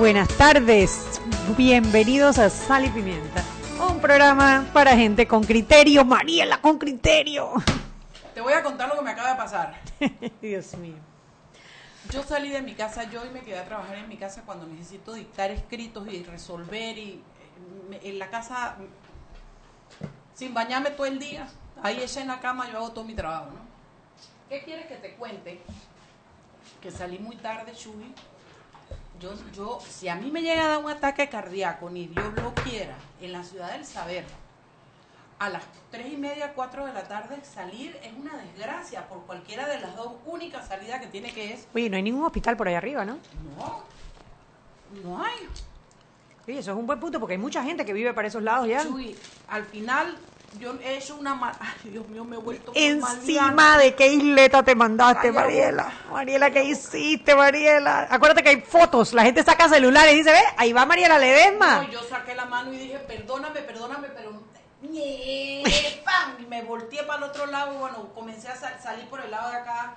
Buenas tardes, bienvenidos a Sal y Pimienta, un programa para gente con criterio, Mariela, con criterio. Te voy a contar lo que me acaba de pasar. Dios mío. Yo salí de mi casa, yo y me quedé a trabajar en mi casa cuando necesito dictar escritos y resolver y eh, en la casa sin bañarme todo el día, ahí ella en la cama yo hago todo mi trabajo, ¿no? ¿Qué quieres que te cuente? Que salí muy tarde, Chuy, yo, yo, si a mí me llega a dar un ataque cardíaco, ni Dios lo quiera, en la ciudad del saber, a las tres y media, cuatro de la tarde, salir es una desgracia por cualquiera de las dos únicas salidas que tiene que es. Oye, no hay ningún hospital por ahí arriba, ¿no? No, no hay. Sí, eso es un buen punto porque hay mucha gente que vive para esos lados ya. Chuy, al final yo he hecho una. Ay, Dios mío, me he vuelto Encima de qué isleta te mandaste, Ay, Mariela. Mariela, ¿qué hiciste, Mariela? Acuérdate que hay fotos, la gente saca celulares y dice, ve, ahí va Mariela Ledesma. No, yo saqué la mano y dije, perdóname, perdóname, pero... ¡Nie! ¡Pam! Y me volteé para el otro lado. Bueno, comencé a sal- salir por el lado de acá,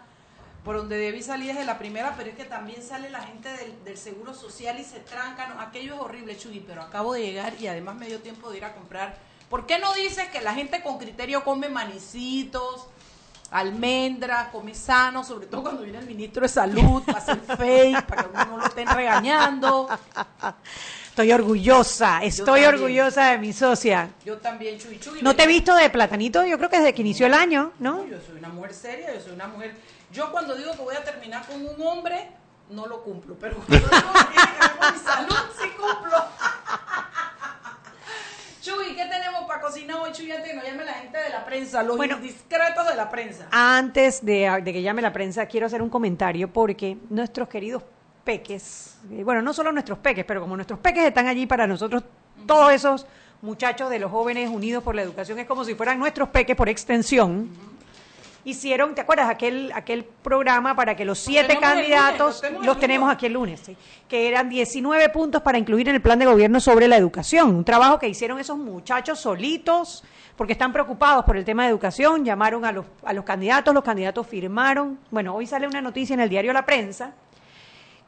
por donde debí salir desde la primera, pero es que también sale la gente del, del Seguro Social y se trancan. Aquello es horrible, Chuy, pero acabo de llegar y además me dio tiempo de ir a comprar. ¿Por qué no dices que la gente con criterio come manicitos, almendras, come sano, sobre todo cuando viene el ministro de Salud, para hacer fake, para que uno no lo estén regañando? Estoy orgullosa, estoy orgullosa de mi socia. Yo también, Chuy Chuy. No te he visto de platanito, yo creo que desde que inició el año, ¿no? Yo soy una mujer seria, yo soy una mujer. Yo cuando digo que voy a terminar con un hombre, no lo cumplo, pero cuando digo que tiene que ver con mi salud, sí cumplo. ¿Qué tenemos para cocinar hoy, Chuy? Antes que nos llame la gente de la prensa, los Bueno. indiscretos de la prensa. Antes de, de que llame la prensa, quiero hacer un comentario porque nuestros queridos peques, eh, bueno, no solo nuestros peques, pero como nuestros peques están allí para nosotros, todos esos muchachos de los jóvenes unidos por la educación, es como si fueran nuestros peques por extensión. Hicieron, ¿te acuerdas? Aquel, aquel programa para que los siete lunes, candidatos, los tenemos los aquí el lunes, sí, que eran 19 puntos para incluir en el plan de gobierno sobre la educación. Un trabajo que hicieron esos muchachos solitos, porque están preocupados por el tema de educación, llamaron a los, a los candidatos, los candidatos firmaron. Bueno, hoy sale una noticia en el diario La Prensa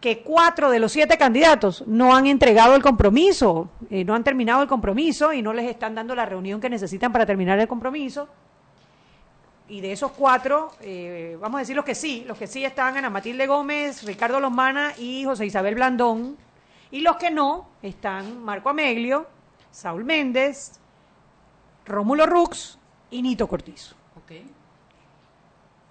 que cuatro de los siete candidatos no han entregado el compromiso, eh, no han terminado el compromiso y no les están dando la reunión que necesitan para terminar el compromiso. Y de esos cuatro, eh, vamos a decir los que sí, los que sí están Ana Matilde Gómez, Ricardo Lomana y José Isabel Blandón. Y los que no están Marco Ameglio, Saúl Méndez, Rómulo Rux y Nito Cortizo.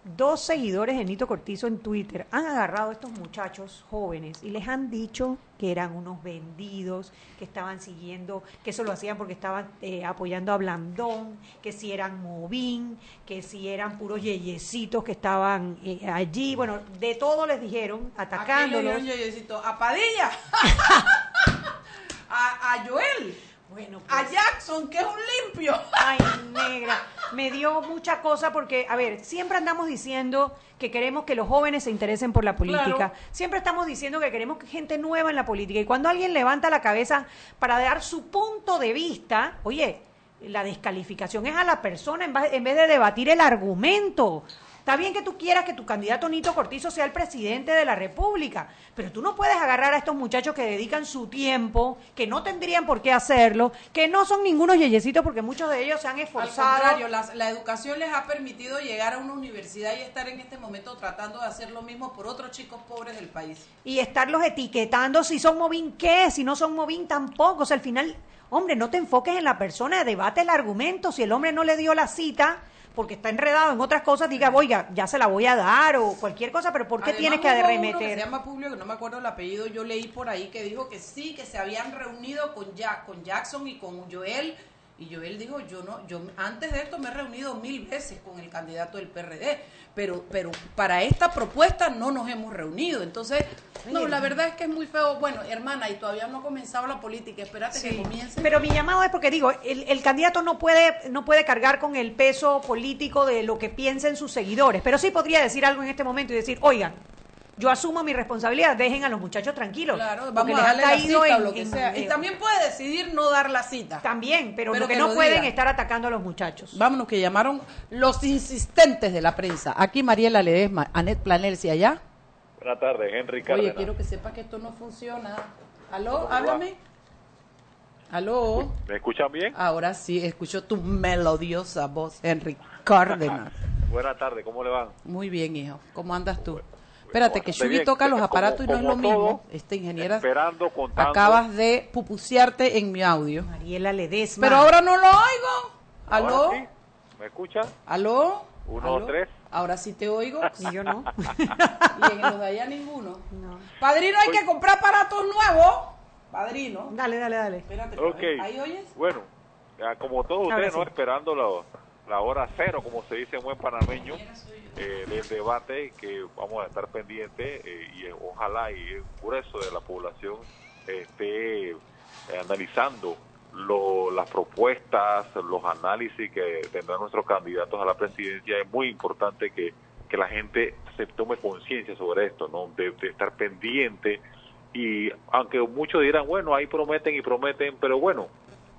Dos seguidores de Nito Cortizo en Twitter han agarrado a estos muchachos jóvenes y les han dicho que eran unos vendidos, que estaban siguiendo, que eso lo hacían porque estaban eh, apoyando a Blandón, que si eran Movín, que si eran puros yeyecitos que estaban eh, allí. Bueno, de todo les dijeron, ¿A quién le atacándolos. dieron yeyecito? ¿A Padilla? ¿A, a Joel? Bueno, ¿A pues, Jackson, que es un limpio? Ay, negra, me dio mucha cosa porque, a ver, siempre andamos diciendo que queremos que los jóvenes se interesen por la política. Claro. Siempre estamos diciendo que queremos que gente nueva en la política. Y cuando alguien levanta la cabeza para dar su punto de vista, oye, la descalificación es a la persona en vez de debatir el argumento. Está bien que tú quieras que tu candidato Nito Cortizo sea el presidente de la República, pero tú no puedes agarrar a estos muchachos que dedican su tiempo, que no tendrían por qué hacerlo, que no son ningunos yeyecitos porque muchos de ellos se han Al esforzado. contrario, la, la educación les ha permitido llegar a una universidad y estar en este momento tratando de hacer lo mismo por otros chicos pobres del país. y estarlos etiquetando si son Movín qué, si no son Movín tampoco. O sea, al final, hombre, no te enfoques en la persona, debate el argumento. Si el hombre no le dio la cita porque está enredado en otras cosas, diga, oiga, ya se la voy a dar o cualquier cosa, pero ¿por qué Además, tienes que arremeter? Que se llama Publio, que no me acuerdo el apellido, yo leí por ahí que dijo que sí, que se habían reunido con, Jack, con Jackson y con Joel Y Joel dijo, yo no, yo antes de esto me he reunido mil veces con el candidato del PRD, pero, pero para esta propuesta no nos hemos reunido. Entonces, no, la verdad es que es muy feo. Bueno, hermana, y todavía no ha comenzado la política, espérate que comience. Pero mi llamado es porque digo, el, el candidato no puede, no puede cargar con el peso político de lo que piensen sus seguidores, pero sí podría decir algo en este momento y decir, oigan, yo asumo mi responsabilidad, dejen a los muchachos tranquilos. Claro, vamos a darle la caído cita o lo que en- sea. Y también puede decidir no dar la cita. También, pero, Pero lo que, que no lo pueden diga. estar atacando a los muchachos. Vámonos, que llamaron los insistentes de la prensa. Aquí Mariela Ledesma, Anet Planel, si allá. Buenas tardes, Henry Oye, Cárdenas. quiero que sepa que esto no funciona. ¿Aló? Háblame. ¿Aló? ¿Me escuchan bien? Ahora sí, escucho tu melodiosa voz, Henry Cárdenas. Buenas tardes, ¿cómo le van? Muy bien, hijo. ¿Cómo andas tú? Espérate, que Shugi bien. toca los Como- aparatos y no es lo mismo. Esta ingeniera Esperando, contando. acabas de pupusearte en mi audio. Mariela Ledesma. Pero ahora no lo oigo. ¿Aló? Ahora sí, ¿Me escuchan? ¿Aló? Uno, ¿Aló? tres. Ahora sí te oigo. Y yo no. Y en los de allá ninguno. No. Padrino, hay que comprar aparatos nuevos. Padrino. Dale, dale, dale. Espérate. ¿Ahí oyes? Bueno, como todos ustedes, ¿no? sí. Esperando la, la hora cero, como se dice en buen panameño, eh, del debate que vamos a estar pendientes eh, y eh, ojalá y el grueso de la población esté analizando lo- las propuestas, los análisis que tendrán nuestros candidatos a la presidencia. Es muy importante que, que la gente se tome conciencia sobre esto, ¿no? De, de estar pendiente y aunque muchos dirán, bueno, ahí prometen y prometen, pero bueno,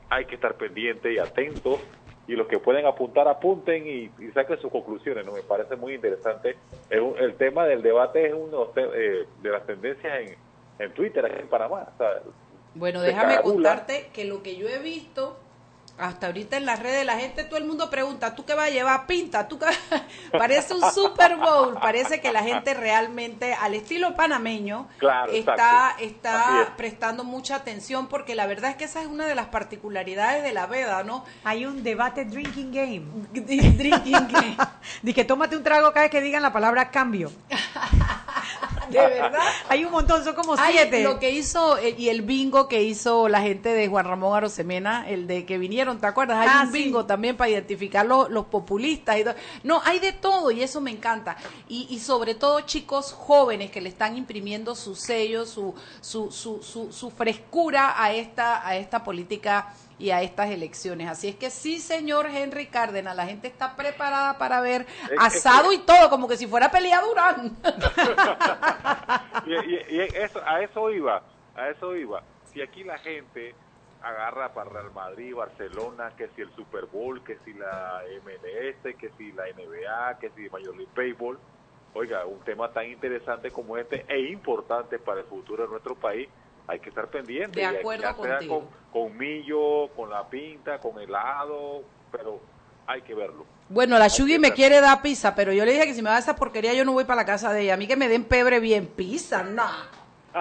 hay que estar pendiente y atentos y los que pueden apuntar, apunten y, y saquen sus conclusiones, ¿no? Me parece muy interesante. Es un- el tema del debate es uno eh, de las tendencias en, en Twitter, aquí en Panamá. O sea, Bueno, déjame contarte que lo que yo he visto hasta ahorita en las redes, la gente, todo el mundo pregunta, ¿tú qué vas a llevar? Pinta, ¿tú qué vas-?" Parece un Super Bowl, parece que la gente realmente, al estilo panameño, Claro, está, está es. prestando mucha atención porque la verdad es que esa es una de las particularidades de la veda, ¿no? Hay un debate drinking game. Drinking game. Di que tómate un trago cada vez que digan la palabra cambio. De verdad. Hay un montón, son como siete. lo que hizo eh, y el bingo que hizo la gente de Juan Ramón Arosemena, el de que vinieron, ¿te acuerdas? Hay Ah, un sí. bingo también para identificar los, los populistas. Y todo. No, hay de todo y eso me encanta. Y, y sobre todo chicos jóvenes que le están imprimiendo su sello, su, su, su, su, su frescura a esta, a esta política y a estas elecciones. Así es que sí, señor Henry Cárdenas, la gente está preparada para ver es asado que- y todo, como que si fuera pelea Durán. y, y- y eso, a eso iba, a eso iba. Si aquí la gente agarra para Real Madrid, Barcelona, que si el Super Bowl, que si la MLS, que si la NBA, que si Major League Baseball, oiga, un tema tan interesante como este e importante para el futuro de nuestro país, hay que estar pendiente. De hay- acuerdo ya sea contigo. con, con millo, con la pinta, con helado, pero hay que verlo. Bueno, la Shugi me quiere dar pizza, pero yo le dije que si me da esa porquería yo no voy para la casa de ella. A mí que me den pebre bien, pizza, nada,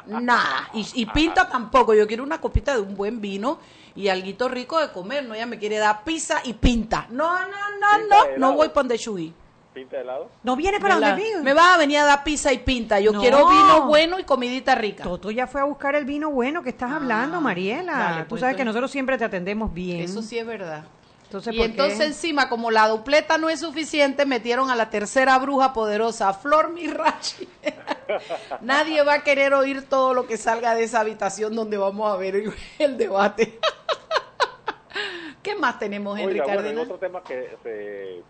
nada. Y, y pinta tampoco, yo quiero una copita de un buen vino y alguito rico de comer, ¿no? Ella me quiere dar pizza y pinta. No, no, no, Pinta no, no voy para donde Shugi. ¿Pinta de helado? No viene para donde vive. me va a venir a dar pizza y pinta. Yo No. quiero vino bueno y comidita rica. Toto ya fue a buscar el vino bueno que estás hablando, Mariela. Ah, dale, Tú pues, sabes que entonces- nosotros siempre te atendemos bien. Eso sí es verdad. Entonces, y ¿por qué? entonces encima, como la dupleta no es suficiente, metieron a la tercera bruja poderosa, a Flor Mirachi. Nadie va a querer oír todo lo que salga de esa habitación donde vamos a ver el, el debate. ¿Qué más tenemos, Henry Oiga, bueno, Cárdenas? otro tema que se,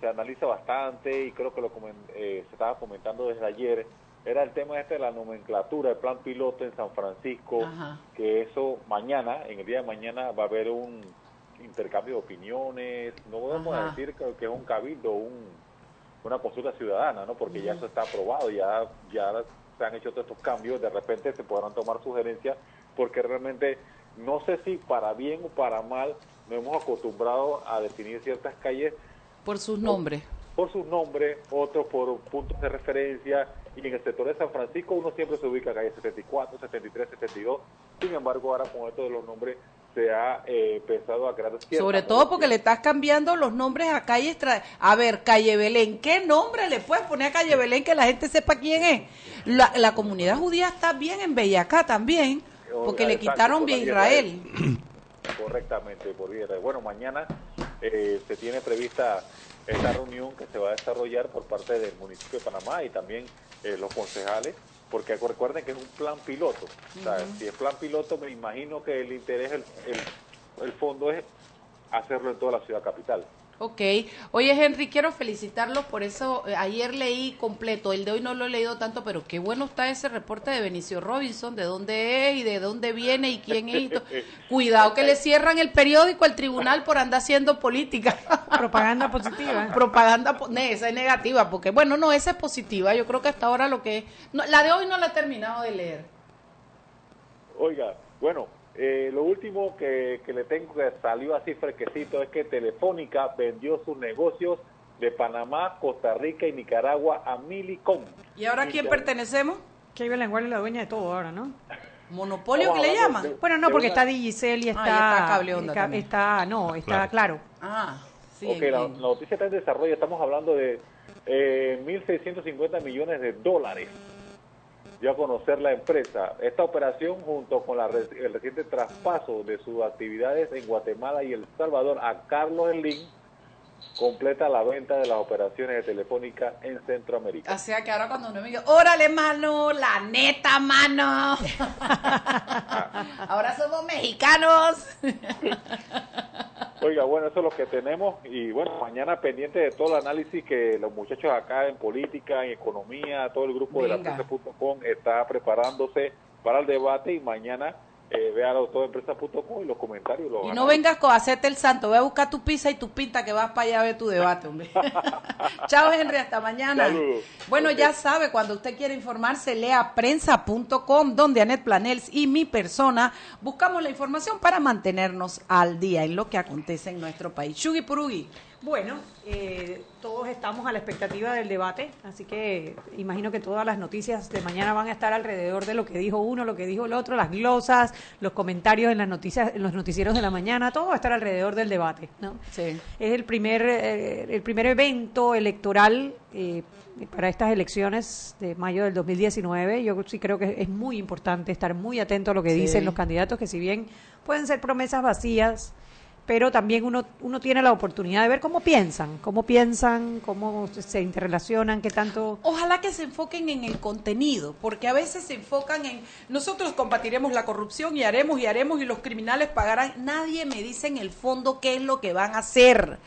se analiza bastante y creo que lo comen- eh, se estaba comentando desde ayer era el tema este de la nomenclatura, el plan piloto en San Francisco, Ajá. que eso mañana, en el día de mañana va a haber un intercambio de opiniones, no podemos Ajá. decir que, que es un cabildo, un, una consulta ciudadana, ¿no? Porque ya eso está aprobado, ya, ya se han hecho todos estos cambios, de repente se podrán tomar sugerencias, porque realmente no sé si para bien o para mal nos hemos acostumbrado a definir ciertas calles Por sus nombres. por sus nombres, otros por puntos de referencia, y en el sector de San Francisco uno siempre se ubica calle 74, 73, 72, sin embargo ahora con esto de los nombres se ha eh, empezado a crear Sobre todo porque le estás cambiando los nombres a calles. A ver, Calle Belén, ¿qué nombre le puedes poner a Calle Belén que la gente sepa quién es? La, la comunidad judía está bien en Bellacá también, porque le quitaron Vía Israel. Correctamente, por viernes. Bueno, mañana eh, se tiene prevista esta reunión que se va a desarrollar por parte del municipio de Panamá y también eh, los concejales, porque recuerden que es un plan piloto. Si es plan piloto, me imagino que el interés, el, el, el fondo es hacerlo en toda la ciudad capital. Ok. Oye, Henry, quiero felicitarlos por eso. Eh, Ayer leí completo, el de hoy no lo he leído tanto, pero qué bueno está ese reporte de Benicio Robinson, de dónde es y de dónde viene y quién es. y Cuidado que le cierran el periódico al tribunal por andar haciendo política. Propaganda positiva. Propaganda, esa es negativa, porque bueno, no, esa es positiva. Yo creo que hasta ahora lo que... no, la de hoy no la he terminado de leer. Oiga, bueno, eh, lo último que, que le tengo que salió así fresquecito es que Telefónica vendió sus negocios de Panamá, Costa Rica y Nicaragua a Milicom. ¿Y ahora a quién Nicaragua. pertenecemos? Que Ibe Lengual es la dueña de todo ahora, ¿no? ¿Monopolio que le llaman? de- Bueno, no, porque una- está Digicel y está... Ah, y está Cable Onda. Está, no, está claro. Ah, sí. Ok, la noticia está en desarrollo, estamos hablando de eh, 1.650 millones de dólares. Dio a conocer la empresa. Esta operación, junto con la el reciente traspaso de sus actividades en Guatemala y El Salvador a Carlos Slim, completa la venta de las operaciones de Telefónica en Centroamérica. O sea que ahora cuando uno me dice, órale, mano, la neta, mano. ahora somos mexicanos. Oiga, bueno, eso es lo que tenemos y bueno, mañana pendiente de todo el análisis que los muchachos acá en política, en economía, todo el grupo de la prensa.com está preparándose para el debate y mañana eh, todo empresa.com y los comentarios. Los Y no vengas con hacerte el santo, ve a buscar tu pizza y tu pinta que vas para allá a ver tu debate, hombre. Chao, Henry, hasta mañana. Saludos. Bueno, ya sabe, cuando usted quiere informarse, lea prensa.com, donde Anet Planels y mi persona buscamos la información para mantenernos al día en lo que acontece en nuestro país. Shugi Purugi. Bueno, eh, todos estamos a la expectativa del debate, así que imagino que todas las noticias de mañana van a estar alrededor de lo que dijo uno, lo que dijo el otro, las glosas, los comentarios en las noticias, en los noticieros de la mañana, todo va a estar alrededor del debate, ¿no? Sí. Es el primer eh, el primer evento electoral eh, para estas elecciones de mayo del 2019. Yo sí creo que es muy importante estar muy atento a lo que Sí. dicen los candidatos, que si bien pueden ser promesas vacías, pero también uno, uno tiene la oportunidad de ver cómo piensan, cómo piensan, cómo se interrelacionan, qué tanto... Ojalá que se enfoquen en el contenido, porque a veces se enfocan en nosotros combatiremos la corrupción y haremos y haremos y los criminales pagarán. Nadie me dice en el fondo qué es lo que van a hacer,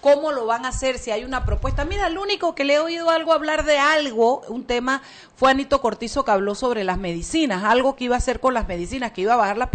cómo lo van a hacer, si hay una propuesta. Mira, el único que le he oído algo hablar de algo, un tema, fue Anito Cortizo que habló sobre las medicinas, algo que iba a hacer con las medicinas, que iba a bajar las...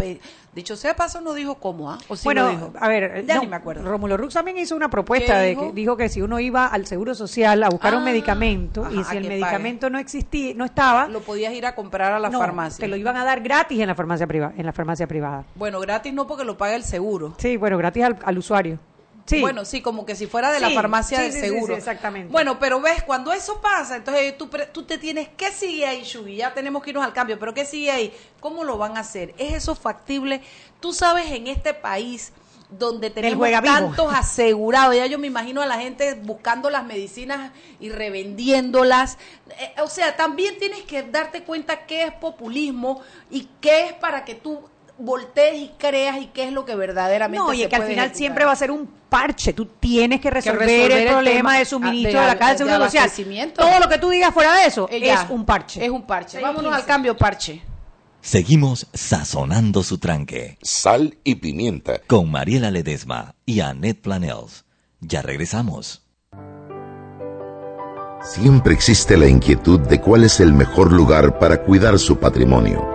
Dicho sea paso, no dijo cómo, ¿ah? ¿O sí bueno, lo dijo? a ver, ya no, ni me acuerdo. Rómulo Rux también hizo una propuesta ¿Qué de dijo? que dijo que si uno iba al Seguro Social a buscar un Ah, medicamento y si el medicamento no existía, no estaba, Lo podías ir a comprar a la no, farmacia. te lo iban a dar gratis en la farmacia privada, en la farmacia privada. Bueno, gratis no porque lo paga el seguro. Sí, bueno, gratis al, al usuario. Sí. Bueno, sí, como que si fuera de la farmacia sí, del seguro. exactamente. Bueno, pero ves, cuando eso pasa, entonces tú, tú te tienes, ¿qué sigue ahí, Shugi? Ya tenemos que irnos al cambio, pero ¿qué sigue ahí? ¿Cómo lo van a hacer? ¿Es eso factible? Tú sabes, en este país donde tenemos tantos asegurados, ya yo me imagino a la gente buscando las medicinas y revendiéndolas. Eh, o sea, también tienes que darte cuenta qué es populismo y qué es para que tú voltees y creas y qué es lo que verdaderamente no, y se es que al final ejecutar. siempre va a ser un parche. Tú tienes que resolver, resolver el el problema de suministro de- la caja de de seguro social. Todo lo que tú digas fuera de eso Eh, ya. es un parche. Es un parche. Vámonos al cambio, parche. Seguimos sazonando su tranque Sal y pimienta. con Mariela Ledesma y Annette Planels. Ya regresamos. Siempre existe la inquietud de cuál es el mejor lugar para cuidar su patrimonio.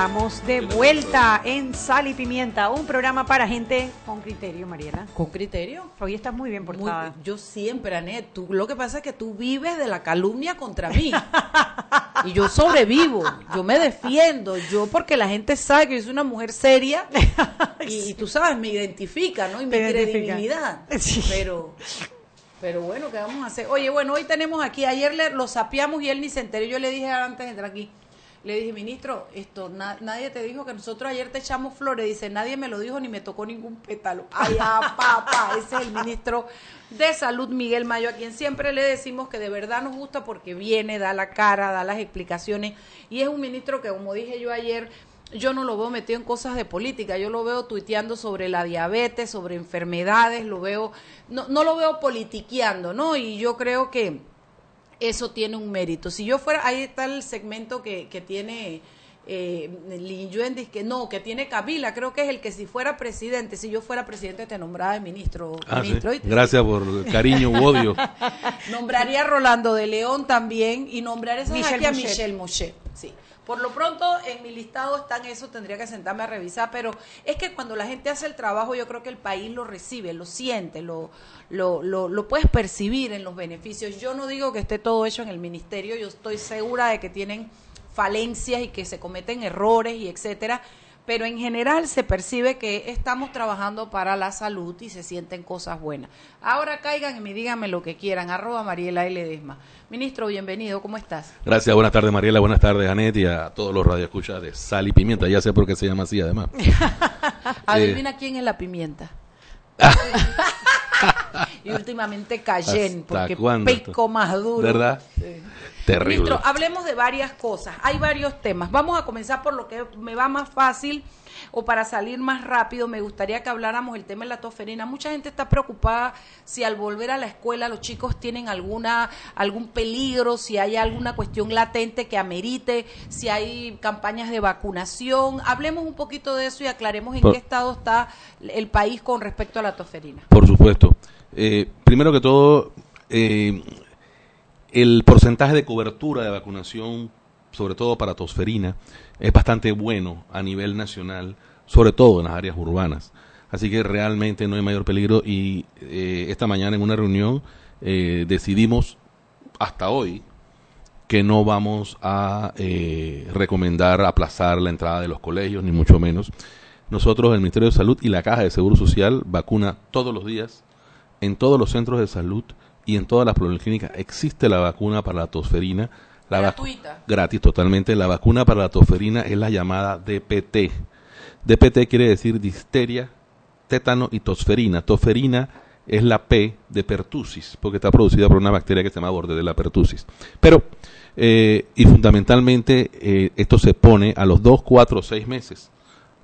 Estamos de vuelta en Sal y Pimienta, un programa para gente con criterio, Mariela. ¿Con criterio? Hoy estás muy bien Muy- portada. yo siempre, Anet, tú, lo que pasa es que tú vives de la calumnia contra mí. y yo sobrevivo, yo me defiendo, yo porque la gente sabe que yo soy una mujer seria y, y tú sabes, me identifica, ¿no? Y mi credibilidad. Sí. Pero, pero bueno, ¿qué vamos a hacer? Oye, bueno, hoy tenemos aquí, ayer le, lo sapeamos y él ni se enteró. Yo le dije antes de entrar aquí, le dije, ministro, esto na- nadie te dijo que nosotros ayer te echamos flores. Dice, nadie me lo dijo ni me tocó ningún pétalo. Ay, ah, papá, ese es el ministro de Salud, Miguel Mayo, a quien siempre le decimos que de verdad nos gusta porque viene, da la cara, da las explicaciones. Y es un ministro que, como dije yo ayer, yo no lo veo metido en cosas de política, yo lo veo tuiteando sobre la diabetes, sobre enfermedades, lo veo, no, no lo veo politiqueando, ¿no? Y yo creo que eso tiene un mérito. Si yo fuera, ahí está el segmento que, que tiene eh, Lin Yuen, dice que no, que tiene Kabila, creo que es el que si fuera presidente, si yo fuera presidente te nombraba de ministro. Ah, sí. ministro. Gracias por cariño u odio. Nombraría a Rolando de León también y nombraría esa Michelle aquí a Mochet. Michelle Mochet. Sí. Por lo pronto en mi listado están eso, tendría que sentarme a revisar, pero es que cuando la gente hace el trabajo yo creo que el país lo recibe, lo siente, lo, lo, lo, lo puedes percibir en los beneficios. Yo no digo que esté todo hecho en el ministerio, yo estoy segura de que tienen falencias y que se cometen errores y etcétera, pero en general se percibe que estamos trabajando para la salud y se sienten cosas buenas. Ahora caigan y me díganme lo que quieran, arroba Mariela L. Desma. Ministro, bienvenido, ¿cómo estás? Gracias, buenas tardes Mariela, buenas tardes Anet y a todos los radioescuchas de Sal y Pimienta. Ya sé por qué se llama así además. Adivina quién es la pimienta. y últimamente Cayenne, ¿Hasta porque pico más duro. ¿Verdad? Sí. Terrible. Ministro, hablemos de varias cosas. Hay varios temas. Vamos a comenzar por lo que me va más fácil o para salir más rápido. Me gustaría que habláramos el tema de la tosferina. Mucha gente está preocupada si al volver a la escuela los chicos tienen alguna algún peligro, si hay alguna cuestión latente que amerite, si hay campañas de vacunación. Hablemos un poquito de eso y aclaremos en Por- qué estado está el país con respecto a la tosferina. Por supuesto. Eh, primero que todo, eh, el porcentaje de cobertura de vacunación, sobre todo para tosferina, es bastante bueno a nivel nacional, sobre todo en las áreas urbanas. Así que realmente no hay mayor peligro y eh, esta mañana en una reunión eh, decidimos hasta hoy que no vamos a eh, recomendar aplazar la entrada de los colegios, ni mucho menos. Nosotros, el Ministerio de Salud y la Caja de Seguro Social vacuna todos los días en todos los centros de salud y en todas las policlínicas. Existe la vacuna para la tosferina. La Gratuita. gratis totalmente. La vacuna para la tosferina es la llamada DPT. DPT quiere decir difteria, tétano y tosferina. Tosferina es la P de pertussis, porque está producida por una bacteria que se llama bordetella pertussis. Pero Eh, y fundamentalmente eh, esto se pone a los 2, 4, 6 meses,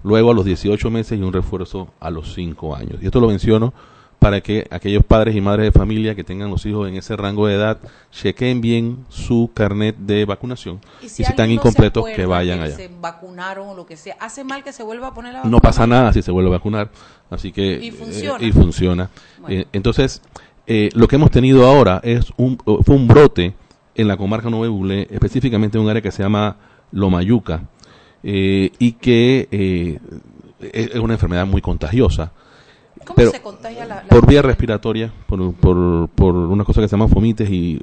luego a los 18 meses y un refuerzo a los 5 años. Y esto lo menciono para que aquellos padres y madres de familia que tengan los hijos en ese rango de edad chequen bien su carnet de vacunación y si, están incompletos que vayan allá. Se vacunaron o lo que sea. ¿Hace mal que se vuelva a poner la vacuna? No pasa nada si se vuelve a vacunar. Así que, y funciona. Eh, y funciona. Eh, entonces, eh, lo que hemos tenido ahora es un, fue un brote en la comarca Nueva Bulé, específicamente en un área que se llama Lomayuca, y que es una enfermedad muy contagiosa. ¿Cómo se contagia la, Por vía respiratoria, por, por, por una cosa que se llama fomites y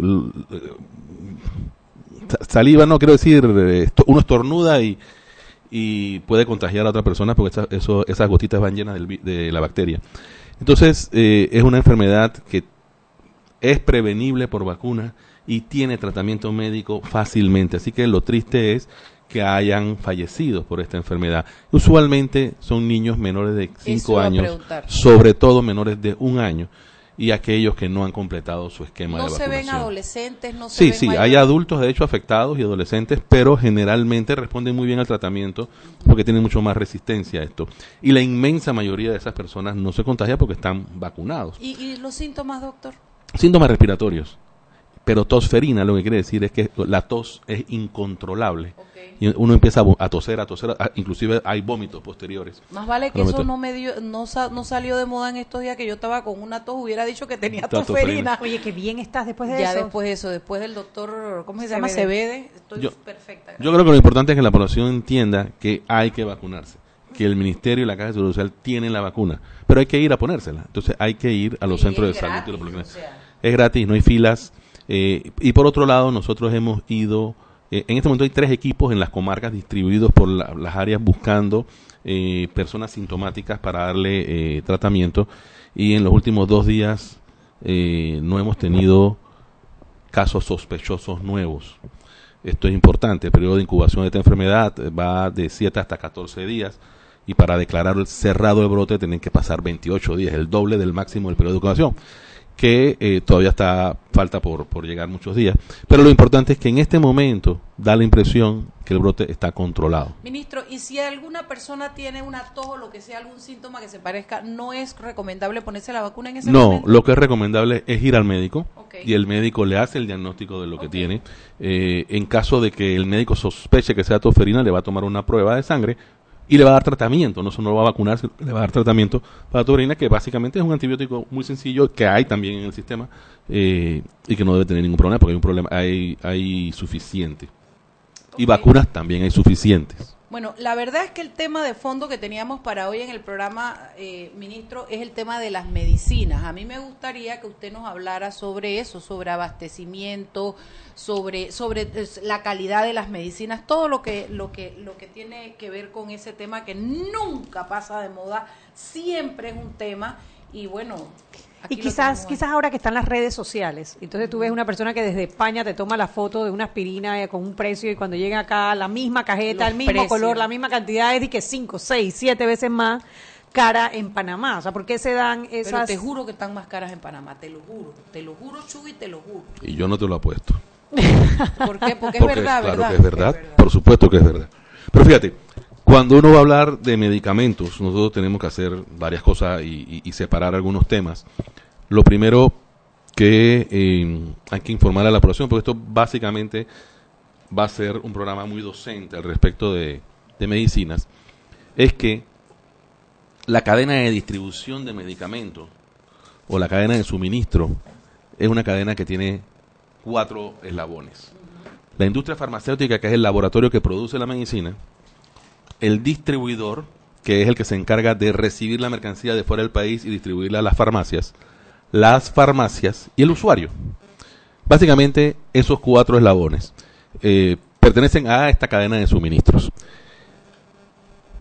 saliva, no quiero decir, uno estornuda y, y puede contagiar a otra persona porque eso, esas gotitas van llenas de la bacteria. Entonces, eh, es una enfermedad que es prevenible por vacuna y tiene tratamiento médico fácilmente. Así que lo triste es que hayan fallecido por esta enfermedad. Usualmente son niños menores de 5 años, sobre todo menores de un año y aquellos que no han completado su esquema de vacunación. No se ven adolescentes, no se Sí, ven sí, hay adultos de hecho afectados y adolescentes, pero generalmente responden muy bien al tratamiento porque tienen mucho más resistencia a esto. Y la inmensa mayoría de esas personas no se contagia porque están vacunados. ¿Y, y los síntomas, doctor? Síntomas respiratorios. Pero tosferina lo que quiere decir es que la tos es incontrolable. Y uno empieza a toser, a toser, inclusive hay vómitos posteriores. Más vale que eso no, me dio, no, no, salió de moda en estos días que yo estaba con una tos, hubiera dicho que tenía tosferina. Oye, qué bien estás después de ya eso. Ya después de eso, después del doctor, ¿cómo se, llama? Cebede, estoy yo, perfecta. Yo creo que lo importante es que la población entienda que hay que vacunarse que el Ministerio y la Caja de Seguridad Social tienen la vacuna, pero hay que ir a ponérsela. Entonces hay que ir a los centros de salud. Es gratis, no hay filas, eh, y por otro lado, nosotros hemos ido, eh, en este momento hay tres equipos en las comarcas distribuidos por las áreas buscando eh, personas sintomáticas para darle tratamiento y en los últimos dos días no hemos tenido casos sospechosos nuevos. Esto es importante, el periodo de incubación de esta enfermedad va de 7 hasta 14 días y para declarar cerrado el brote tienen que pasar 28 días, el doble del máximo del periodo de incubación que todavía está falta por, por llegar muchos días. Pero lo importante es que en este momento da la impresión que el brote está controlado. Ministro, y si alguna persona tiene una tos o lo que sea, algún síntoma que se parezca, ¿no es recomendable ponerse la vacuna en ese momento? No, lo que es recomendable es ir al médico y el médico le hace el diagnóstico de lo que tiene. Eh, en caso de que el médico sospeche que sea tosferina, le va a tomar una prueba de sangre y le va a dar tratamiento, no solo va a vacunar, le va a dar tratamiento para tu orina, que básicamente es un antibiótico muy sencillo que hay también en el sistema eh, y que no debe tener ningún problema porque hay un problema, hay, hay suficiente. Y vacunas también hay suficientes. Bueno, la verdad es que el tema de fondo que teníamos para hoy en el programa, eh, ministro, es el tema de las medicinas. A mí me gustaría que usted nos hablara sobre eso, sobre abastecimiento, sobre sobre la calidad de las medicinas, todo lo que lo que lo que tiene que ver con ese tema que nunca pasa de moda, siempre es un tema y bueno, y quizás, quizás ahora que están las redes sociales, entonces tú ves una persona que desde España te toma la foto de una aspirina eh, con un precio y cuando llega acá la misma cajeta, el mismo color, la misma cantidad, es de que 5, 6, 7 veces más cara en Panamá. O sea, ¿por qué se dan esas...? Pero te juro que están más caras en Panamá, te lo juro. Te lo juro, Chuy, te lo juro. Y yo no te lo apuesto. ¿Por qué? Porque, es verdad, claro ¿verdad? que es verdad, por supuesto que es verdad. Pero fíjate, cuando uno va a hablar de medicamentos, nosotros tenemos que hacer varias cosas y separar algunos temas. Lo primero que eh, hay que informar a la población, porque esto básicamente va a ser un programa muy docente al respecto de, medicinas, es que la cadena de distribución de medicamentos o la cadena de suministro es una cadena que tiene cuatro eslabones. La industria farmacéutica, que es el laboratorio que produce la medicina, el distribuidor, que es el que se encarga de recibir la mercancía de fuera del país y distribuirla a las farmacias, las farmacias y el usuario. Básicamente, esos cuatro eslabones eh, pertenecen a esta cadena de suministros.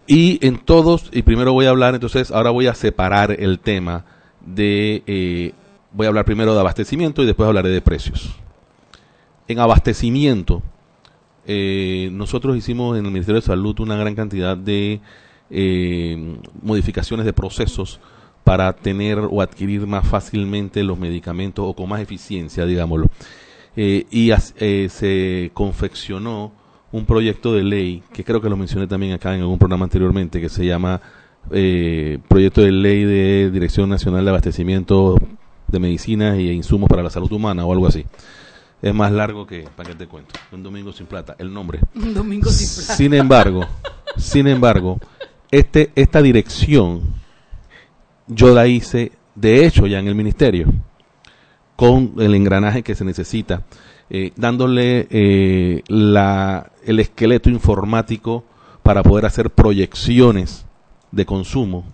Y en todos, y primero voy a hablar, entonces, ahora voy a separar el tema de, eh, voy a hablar primero de abastecimiento y después hablaré de precios. En abastecimiento, eh, nosotros hicimos en el Ministerio de Salud una gran cantidad de modificaciones de procesos para tener o adquirir más fácilmente los medicamentos o con más eficiencia, digámoslo. eh, y eh, se confeccionó un proyecto de ley, que creo que lo mencioné también acá en algún programa anteriormente, que se llama eh, Proyecto de Ley de Dirección Nacional de Abastecimiento de Medicinas e Insumos para la Salud Humana o algo así. Es más largo que, para que te cuento, un domingo sin plata, el nombre. Un domingo sin plata. Sin embargo, sin embargo, este, esta dirección yo la hice, de hecho, ya en el ministerio, con el engranaje que se necesita, eh, dándole eh, la, el esqueleto informático para poder hacer proyecciones de consumo.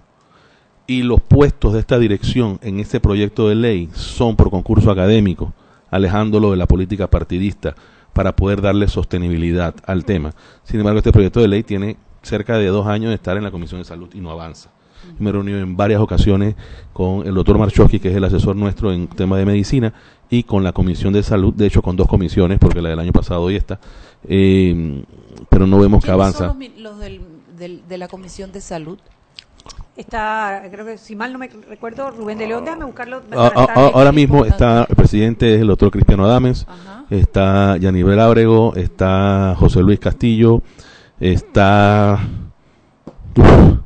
Y los puestos de esta dirección en este proyecto de ley son por concurso académico, alejándolo de la política partidista para poder darle sostenibilidad al tema. Sin embargo, este proyecto de ley tiene cerca de dos años de estar en la Comisión de Salud y no avanza. Me he reunido en varias ocasiones con el doctor Marchowski, que es el asesor nuestro en tema de medicina, y con la Comisión de Salud, de hecho con dos comisiones, porque la del año pasado y esta, eh, pero no vemos que ¿Quiénes avanza. son los, mi- los del, del- de la Comisión de Salud? Está, creo que si mal no me recuerdo, Rubén de León, déjame buscarlo. A- para a- estar a- bien ahora mismo está el presidente es el doctor Cristiano Adames, está Yanibel Ábrego, está José Luis Castillo, está uf,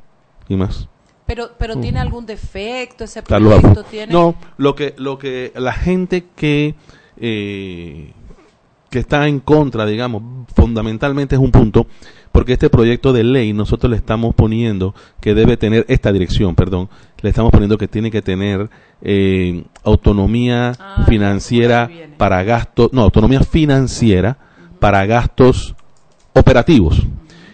¿y más? Pero, pero tiene algún defecto ese proyecto tiene No, lo que lo que la gente que eh, que está en contra, digamos, fundamentalmente es un punto porque este proyecto de ley nosotros le estamos poniendo que debe tener esta dirección, perdón, le estamos poniendo que tiene que tener eh, autonomía financiera para gastos, no, autonomía financiera para gastos operativos.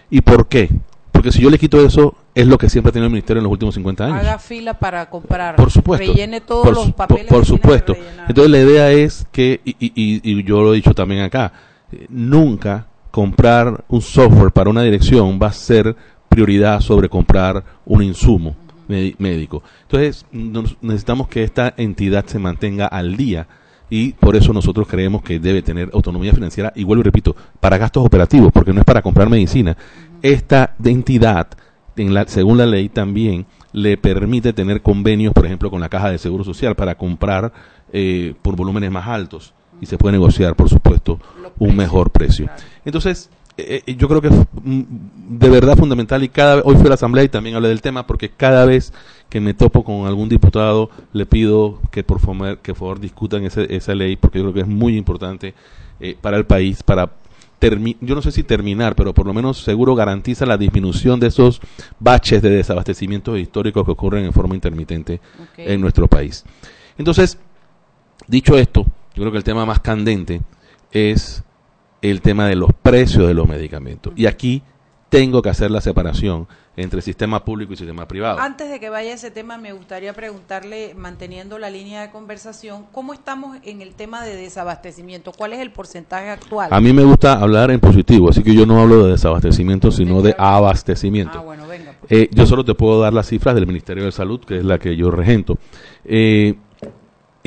¿Y por qué? Porque si yo le quito eso, es lo que siempre ha tenido el ministerio en los últimos 50 años. haga fila para comprar. Por supuesto. Rellene todos por, los papeles. por- supuesto. Entonces la idea es que, y, y- y- y yo lo he dicho también acá, eh, nunca comprar un software para una dirección va a ser prioridad sobre comprar un insumo médico. Entonces necesitamos que esta entidad se mantenga al día y por eso nosotros creemos que debe tener autonomía financiera y vuelvo y repito, para gastos operativos, porque no es para comprar medicina. Esta entidad, en la, según la ley, también le permite tener convenios, por ejemplo, con la Caja de Seguro Social para comprar eh, por volúmenes más altos y se puede negociar, por supuesto, un mejor precio. Entonces, eh, eh, yo creo que es mm, de verdad fundamental y cada hoy fui a la asamblea y también hablé del tema porque cada vez que me topo con algún diputado le pido que por favor, que por favor discutan ese- esa ley porque yo creo que es muy importante eh, para el país, para yo no sé si terminar, pero por lo menos seguro garantiza la disminución de esos baches de desabastecimientos históricos que ocurren en forma intermitente en nuestro país. Entonces, dicho esto, yo creo que el tema más candente es el tema de los precios de los medicamentos. Y aquí tengo que hacer la separación entre sistema público y sistema privado. Antes de que vaya ese tema, me gustaría preguntarle, manteniendo la línea de conversación, ¿cómo estamos en el tema de desabastecimiento? ¿Cuál es el porcentaje actual? A mí me gusta hablar en positivo, así que yo no hablo de desabastecimiento, sino de abastecimiento. Ah, bueno, venga. Eh, yo solo te puedo dar las cifras del Ministerio de Salud, que es la que yo regento. Eh,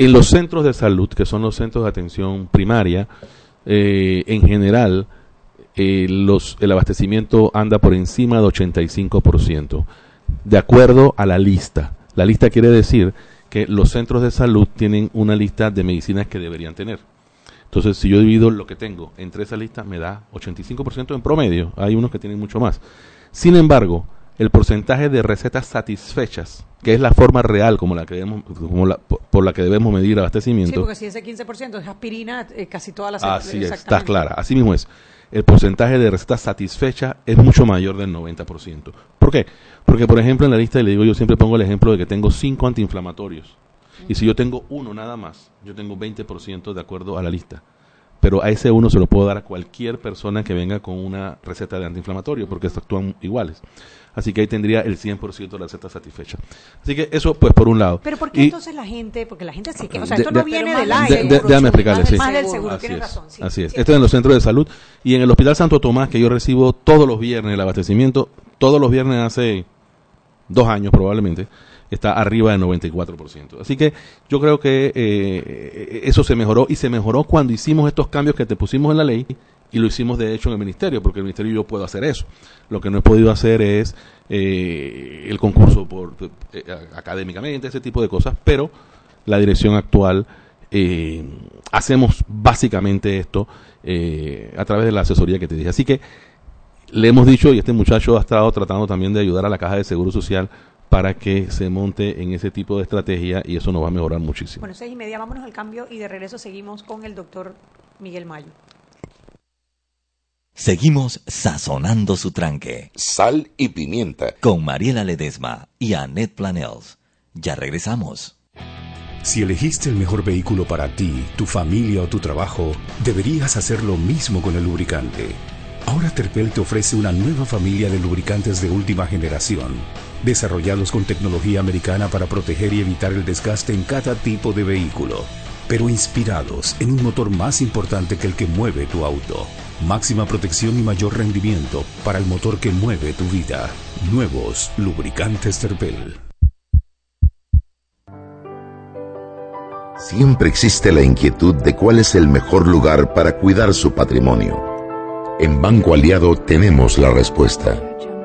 en los centros de salud, que son los centros de atención primaria, eh, en general, eh, los, el abastecimiento anda por encima del 85%, de acuerdo a la lista. La lista quiere decir que los centros de salud tienen una lista de medicinas que deberían tener. Entonces, si yo divido lo que tengo entre esa lista, me da 85% en promedio. Hay unos que tienen mucho más. Sin embargo, el porcentaje de recetas satisfechas, que es la forma real como la que debemos, como la- por, la que debemos medir Sí, abastecimiento, porque si ese 15% es aspirina, eh, casi todas las Así es, está clara. Así mismo es. El porcentaje de recetas satisfechas es mucho mayor del 90%. ¿Por qué? Porque, por ejemplo, en la lista, y le digo, yo siempre pongo el ejemplo de que tengo cinco antiinflamatorios. Y si yo tengo uno nada más, yo tengo 20% de acuerdo a la lista. Pero a ese uno se lo puedo dar a cualquier persona que venga con una receta de antiinflamatorio, porque estos actúan iguales. Así que ahí tendría el 100% de la receta satisfecha. Así que eso, pues, por un lado. Pero ¿por qué Y- entonces la gente? Porque la gente sí que, o sea, de- esto no de- viene del aire. de- déjame explicarle, sí. Más del seguro, Así tienes es, razón. sí. Así es. Esto es en los centros de salud y en el Hospital Santo Tomás, que yo recibo todos los viernes el abastecimiento, todos los viernes hace dos años probablemente, está arriba del 94%. Así que yo creo que eh, eso se mejoró y se mejoró cuando hicimos estos cambios que te pusimos en la ley y lo hicimos de hecho en el ministerio, porque el ministerio yo puedo hacer eso. Lo que no he podido hacer es eh, el concurso por eh, académicamente, ese tipo de cosas, pero la dirección actual eh, hacemos básicamente esto eh, a través de la asesoría que te dije. Así que le hemos dicho, y este muchacho ha estado tratando también de ayudar a la Caja de Seguro Social para que se monte en ese tipo de estrategia y eso nos va a mejorar muchísimo. Bueno, seis y media, vámonos al cambio y de regreso seguimos con el doctor Miguel Mayo. Seguimos sazonando su tranque. Sal y pimienta. Con Mariela Ledesma y Annette Planels. Ya regresamos. Si elegiste el mejor vehículo para ti, tu familia o tu trabajo, deberías hacer lo mismo con el lubricante. Ahora Terpel te ofrece una nueva familia de lubricantes de última generación, desarrollados con tecnología americana para proteger y evitar el desgaste en cada tipo de vehículo, pero inspirados en un motor más importante que el que mueve tu auto. Máxima protección y mayor rendimiento para el motor que mueve tu vida. Nuevos lubricantes Terpel. Siempre existe la inquietud de cuál es el mejor lugar para cuidar su patrimonio. En Banco Aliado tenemos la respuesta.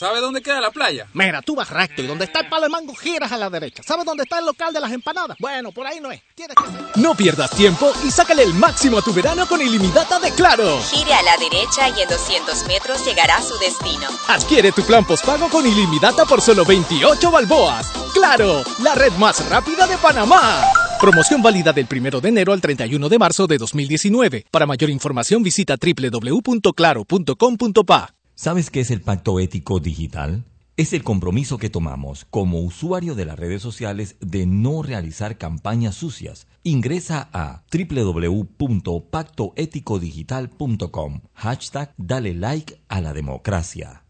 ¿sabe dónde queda la playa? Mira, tú vas recto y donde está el palo de mango giras a la derecha. ¿Sabes dónde está el local de las empanadas? Bueno, por ahí no es. Tienes que... No pierdas tiempo y sácale el máximo a tu verano con ilimitada de Claro. Gire a la derecha y en 200 metros llegará a su destino. Adquiere tu plan postpago con ilimitada por solo 28 balboas. Claro, la red más rápida de Panamá. Promoción válida del 1 de enero al 31 de marzo de 2019. Para mayor información visita www.claro.com.pa. ¿Sabes qué es el pacto ético digital? Es el compromiso que tomamos como usuario de las redes sociales de no realizar campañas sucias. Ingresa a www.pactoeticodigital.com. Hashtag Dale like a la democracia.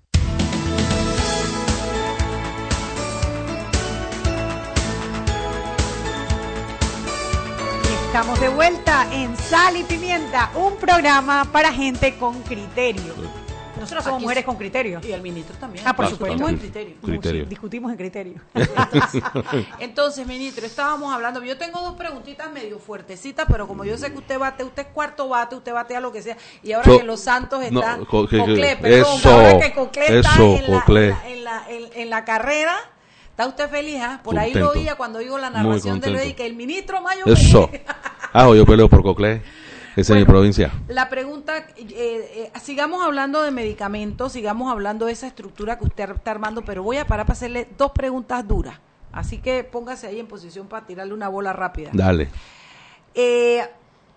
Estamos de vuelta en Sal y Pimienta, un programa para gente con criterio. Nosotros somos Aquí mujeres con criterio. Y el ministro también. Ah, por Claro, supuesto. discutimos en criterio. Criterio. Discutimos en criterio. Entonces, ministro, estábamos hablando. Yo tengo dos preguntitas medio fuertecitas, pero como yo sé que usted bate, usted es cuarto bate, usted batea lo que sea. Y ahora So- que los Santos no, están. co- que- Coclé, que- perdón, eso, ahora que Coclé está eso, en, la, en, la, en, la, en- en la carrera. ¿Está usted feliz? ah? Por ahí lo oía cuando oigo la narración de. Ley, que el ministro Mayo. Eso. Ah, yo peleo por Coclé. Esa es mi provincia. La pregunta, eh, eh, sigamos hablando de medicamentos, sigamos hablando de esa estructura que usted está armando, pero voy a parar para hacerle dos preguntas duras. Así que póngase ahí en posición para tirarle una bola rápida. Dale. Eh,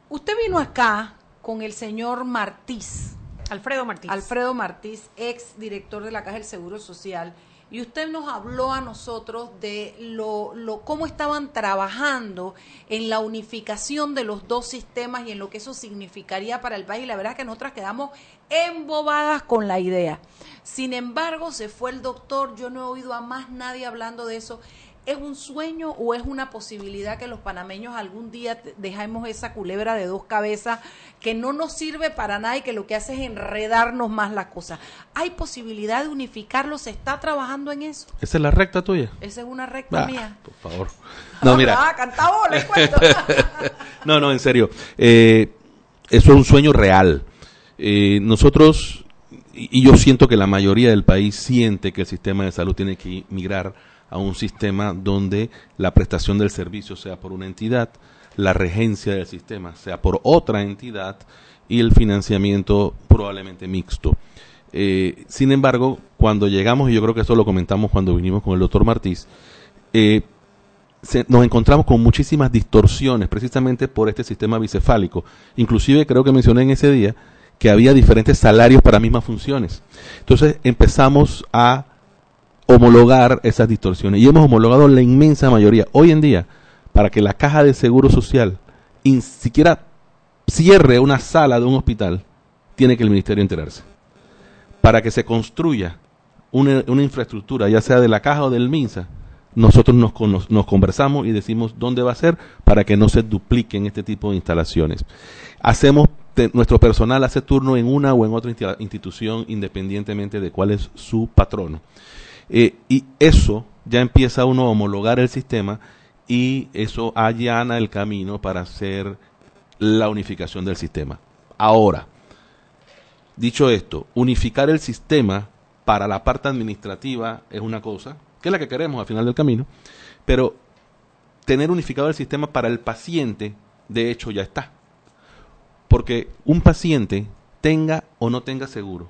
usted vino acá con el señor Martís. Alfredo Martís. Alfredo Martís, ex director de la Caja del Seguro Social. Y usted nos habló a nosotros de lo, lo cómo estaban trabajando en la unificación de los dos sistemas y en lo que eso significaría para el país. Y la verdad es que nosotras quedamos embobadas con la idea. Sin embargo, se fue el doctor, yo no he oído a más nadie hablando de eso. ¿Es un sueño o es una posibilidad que los panameños algún día dejemos esa culebra de dos cabezas que no nos sirve para nada y que lo que hace es enredarnos más las cosas? ¿Hay posibilidad de unificarlo? ¿Se está trabajando en eso? ¿Esa es la recta tuya? Esa es una recta Ah, mía. Por favor. No, mira. Ah, cuento. no, no, en serio. Eh, eso es un sueño real. Eh, nosotros, y yo siento que la mayoría del país siente que el sistema de salud tiene que migrar a un sistema donde la prestación del servicio sea por una entidad, la regencia del sistema sea por otra entidad y el financiamiento probablemente mixto. Eh, sin embargo, cuando llegamos, y yo creo que eso lo comentamos cuando vinimos con el doctor Martís, eh, se- nos encontramos con muchísimas distorsiones precisamente por este sistema bicefálico. Inclusive creo que mencioné en ese día que había diferentes salarios para mismas funciones. Entonces empezamos a homologar esas distorsiones y hemos homologado la inmensa mayoría. Hoy en día, para que la caja de seguro social ni siquiera cierre una sala de un hospital, tiene que el ministerio enterarse. Para que se construya una, una infraestructura, ya sea de la caja o del MINSA, nosotros nos, nos, conversamos y decimos dónde va a ser para que no se dupliquen este tipo de instalaciones. Hacemos, nuestro personal hace turno en una o en otra insti- institución independientemente de cuál es su patrono. Eh, y eso ya empieza uno a homologar el sistema y eso allana el camino para hacer la unificación del sistema. Ahora, dicho esto, unificar el sistema para la parte administrativa es una cosa, que es la que queremos al final del camino, pero tener unificado el sistema para el paciente, de hecho, ya está. Porque un paciente, tenga o no tenga seguro,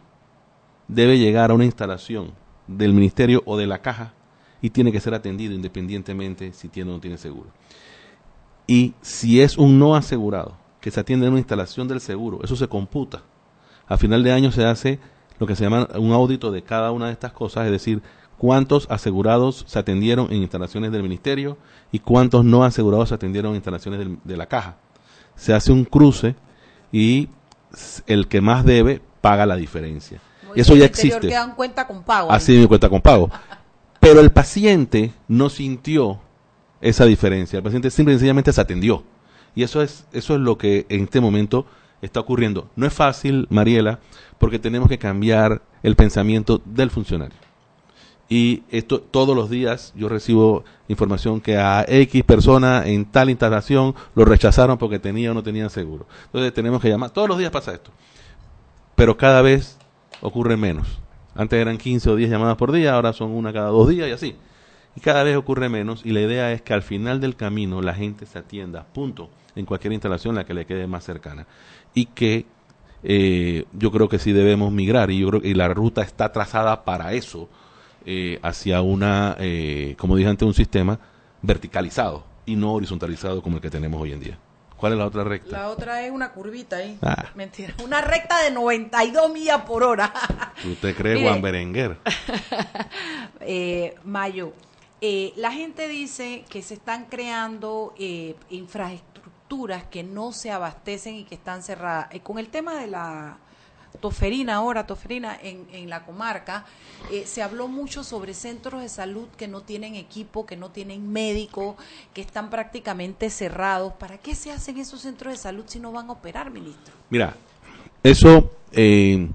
debe llegar a una instalación del ministerio o de la caja y tiene que ser atendido independientemente si tiene o no tiene seguro. Y si es un no asegurado que se atiende en una instalación del seguro, eso se computa. A final de año se hace lo que se llama un audito de cada una de estas cosas, es decir, cuántos asegurados se atendieron en instalaciones del ministerio y cuántos no asegurados se atendieron en instalaciones del- de la caja. Se hace un cruce y el que más debe paga la diferencia. Como Eso ya existe. Cuenta con pago. Así me cuenta con pago. Pero el paciente no sintió esa diferencia. El paciente simple y sencillamente se atendió. Y eso es, eso es lo que en este momento está ocurriendo. No es fácil, Mariela, porque tenemos que cambiar el pensamiento del funcionario. Y esto todos los días yo recibo información que a X persona en tal instalación lo rechazaron porque tenía o no tenía seguro. Entonces tenemos que llamar. Todos los días pasa esto. Pero cada vez ocurre menos. Antes eran 15 o 10 llamadas por día, ahora son una cada dos días y así. Y cada vez ocurre menos y la idea es que al final del camino la gente se atienda, punto, en cualquier instalación la que le quede más cercana. Y que eh, yo creo que sí debemos migrar y yo creo que la ruta está trazada para eso, eh, hacia una, eh, como dije antes, un sistema verticalizado y no horizontalizado como el que tenemos hoy en día. ¿Cuál es la otra recta? La otra es una curvita ahí. Ah. Mentira. Una recta de 92 millas por hora. ¿Usted cree Mire. Juan Berenguer? eh, Mayo, eh, la gente dice que se están creando eh, infraestructuras que no se abastecen y que están cerradas. Eh, con el tema de la toferina ahora, toferina en, en la comarca, eh, se habló mucho sobre centros de salud que no tienen equipo, que no tienen médico, que están prácticamente cerrados. ¿Para qué se hacen esos centros de salud si no van a operar, ministro? Mira, eso eh,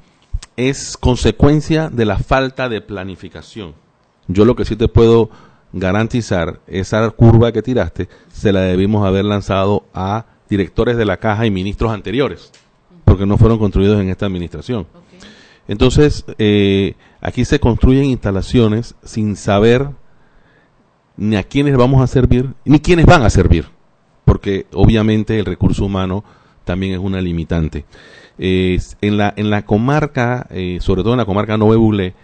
es consecuencia de la falta de planificación. Yo lo que sí te puedo garantizar, esa curva que tiraste, se la debimos haber lanzado a directores de la caja y ministros anteriores, porque no fueron construidos en esta administración. Entonces, eh, aquí se construyen instalaciones sin saber ni a quiénes vamos a servir, ni quiénes van a servir, porque obviamente el recurso humano también es una limitante. Eh, en, la, en la comarca, eh, sobre todo en la comarca Nove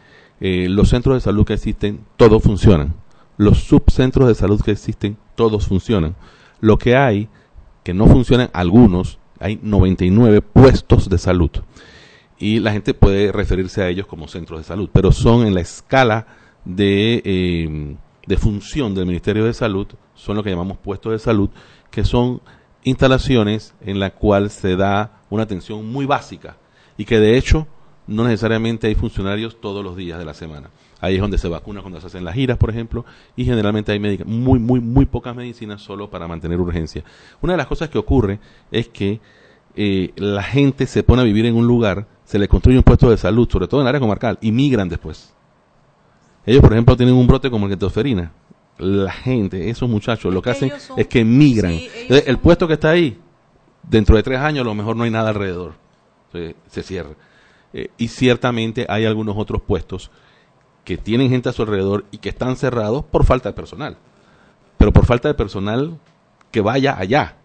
eh, los centros de salud que existen, todos funcionan. Los subcentros de salud que existen, todos funcionan. Lo que hay, que no funcionan algunos, hay 99 puestos de salud. Y la gente puede referirse a ellos como centros de salud, pero son en la escala de, eh, de función del Ministerio de Salud, son lo que llamamos puestos de salud, que son instalaciones en la cual se da una atención muy básica y que de hecho no necesariamente hay funcionarios todos los días de la semana. Ahí es donde se vacuna cuando se hacen las giras, por ejemplo, y generalmente hay muy, muy, muy pocas medicinas solo para mantener urgencia. Una de las cosas que ocurre es que eh, la gente se pone a vivir en un lugar, se le construye un puesto de salud, sobre todo en el área comarcal, y migran después. Ellos, por ejemplo, tienen un brote como el que tosferina. La gente, esos muchachos, lo que hacen son- es que migran. sí, Entonces, el puesto que está ahí dentro de tres años a lo mejor no hay nada alrededor, se, se cierra. Eh, y ciertamente hay algunos otros puestos que tienen gente a su alrededor y que están cerrados por falta de personal. Pero por falta de personal que vaya allá.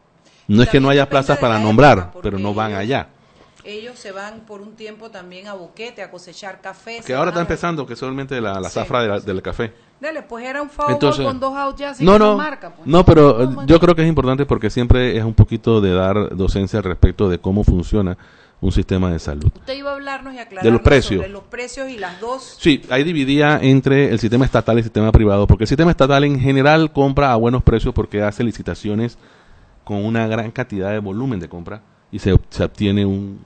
No es que no haya plazas para nombrar, pero no van allá. Ellos se van por un tiempo también a Boquete a cosechar café. Que ahora está empezando, que solamente la, la zafra de la- del café. Dale, pues era un favor Entonces- con dos outs ya sin No, no, marca. Pues. no, pero eh, yo creo que es importante porque siempre es un poquito de dar docencia respecto de cómo funciona un sistema de salud. Usted iba a hablarnos y aclararnos De los precios. sobre los precios y las dos. Sí, ahí dividía entre el sistema estatal y el sistema privado, porque el sistema estatal en general compra a buenos precios porque hace licitaciones con una gran cantidad de volumen de compra y se, se obtiene un,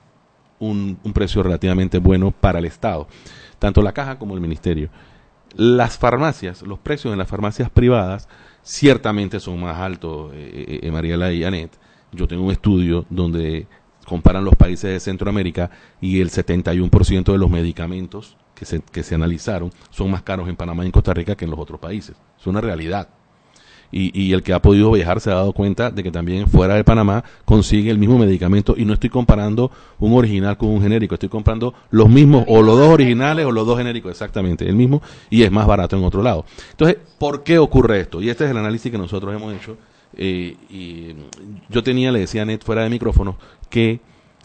un, un precio relativamente bueno para el Estado, tanto la caja como el ministerio. Las farmacias, los precios en las farmacias privadas ciertamente son más altos, eh, eh, Mariela y Anet. Yo tengo un estudio donde comparan los países de Centroamérica y el 71% de los medicamentos que se, que se analizaron son más caros en Panamá y en Costa Rica que en los otros países. Es una realidad. Y, el que ha podido viajar se ha dado cuenta de que también fuera de Panamá consigue el mismo medicamento y no estoy comparando un original con un genérico, estoy comprando los mismos o los dos originales o los dos genéricos, exactamente, el mismo y es más barato en otro lado. Entonces, ¿por qué ocurre esto? Y este es el análisis que nosotros hemos hecho. eh, y yo tenía, le decía a Net fuera de micrófono, que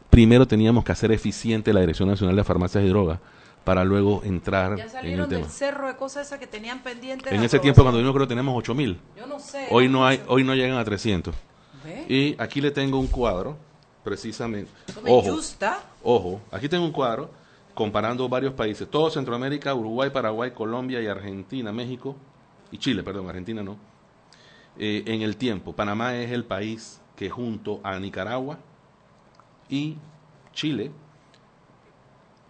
primero teníamos que hacer eficiente la Dirección Nacional de Farmacias y Drogas para luego entrar Ya en el salieron tema. del cerro de cosas esas que tenían pendientes. En ese tiempo cuando yo creo que tenemos 8000. Yo no sé. Hoy no hay, hoy no llegan a 300. ¿Ve? Y aquí le tengo un cuadro, precisamente. Ojo, gusta. ojo, aquí tengo un cuadro comparando varios países, todo Centroamérica, Uruguay, Paraguay, Colombia y Argentina, México y Chile, perdón, Argentina no. Eh, en el tiempo, Panamá es el país que junto a Nicaragua y Chile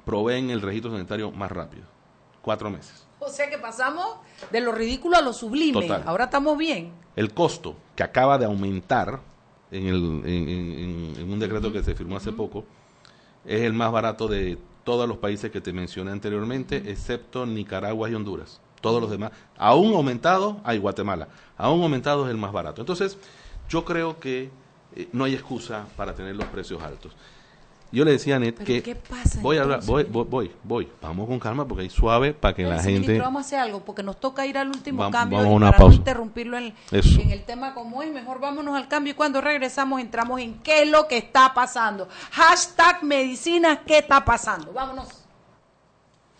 proveen el registro sanitario más rápido, cuatro meses. O sea que pasamos de lo ridículo a lo sublime. Total. Ahora estamos bien. El costo que acaba de aumentar en, el, en, en- en un decreto que se firmó hace poco es el más barato de todos los países que te mencioné anteriormente, excepto Nicaragua y Honduras. Todos los demás, aún aumentado, hay Guatemala, aún aumentado es el más barato. Entonces, yo creo que eh, no hay excusa para tener los precios altos. Yo le decía a Net ¿Pero que qué pasa voy a hablar, voy, voy, voy, voy, vamos con calma porque hay suave para que la gente ministro, vamos a hacer algo porque nos toca ir al último Va- cambio vamos a y una para pausa. no interrumpirlo en, en el tema como es, mejor vámonos al cambio y cuando regresamos entramos en qué es lo que está pasando. Hashtag medicinas, ¿qué está pasando? Vámonos.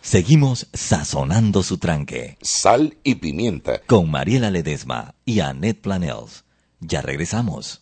Seguimos sazonando su tranque. Sal y pimienta. Con Mariela Ledesma y Annette Planels. Ya regresamos.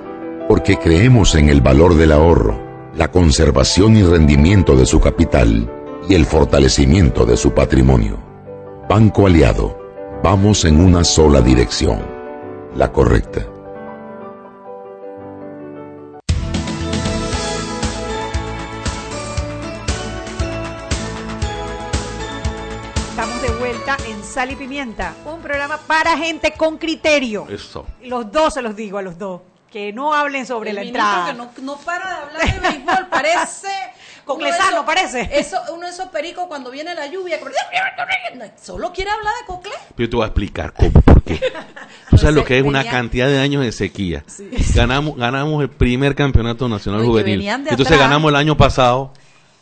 porque creemos en el valor del ahorro la conservación y rendimiento de su capital y el fortalecimiento de su patrimonio. Banco Aliado, vamos en una sola dirección, la correcta. Estamos de vuelta en Sal y Pimienta, un programa para gente con criterio. Eso. Los dos se los digo a los dos, que no hablen sobre El la ministro entrada. que no, no para de hablar de béisbol, parece... Con uno de Lesano, esos- parece. Eso, uno de esos pericos cuando viene la lluvia, como- solo quiere hablar de Coclé. Pero yo te voy a explicar cómo, por qué. Tú sabes lo que es una cantidad de años de sequía. Sí. Ganamos, ganamos el primer campeonato nacional No, juvenil. Entonces atrás. ganamos el año pasado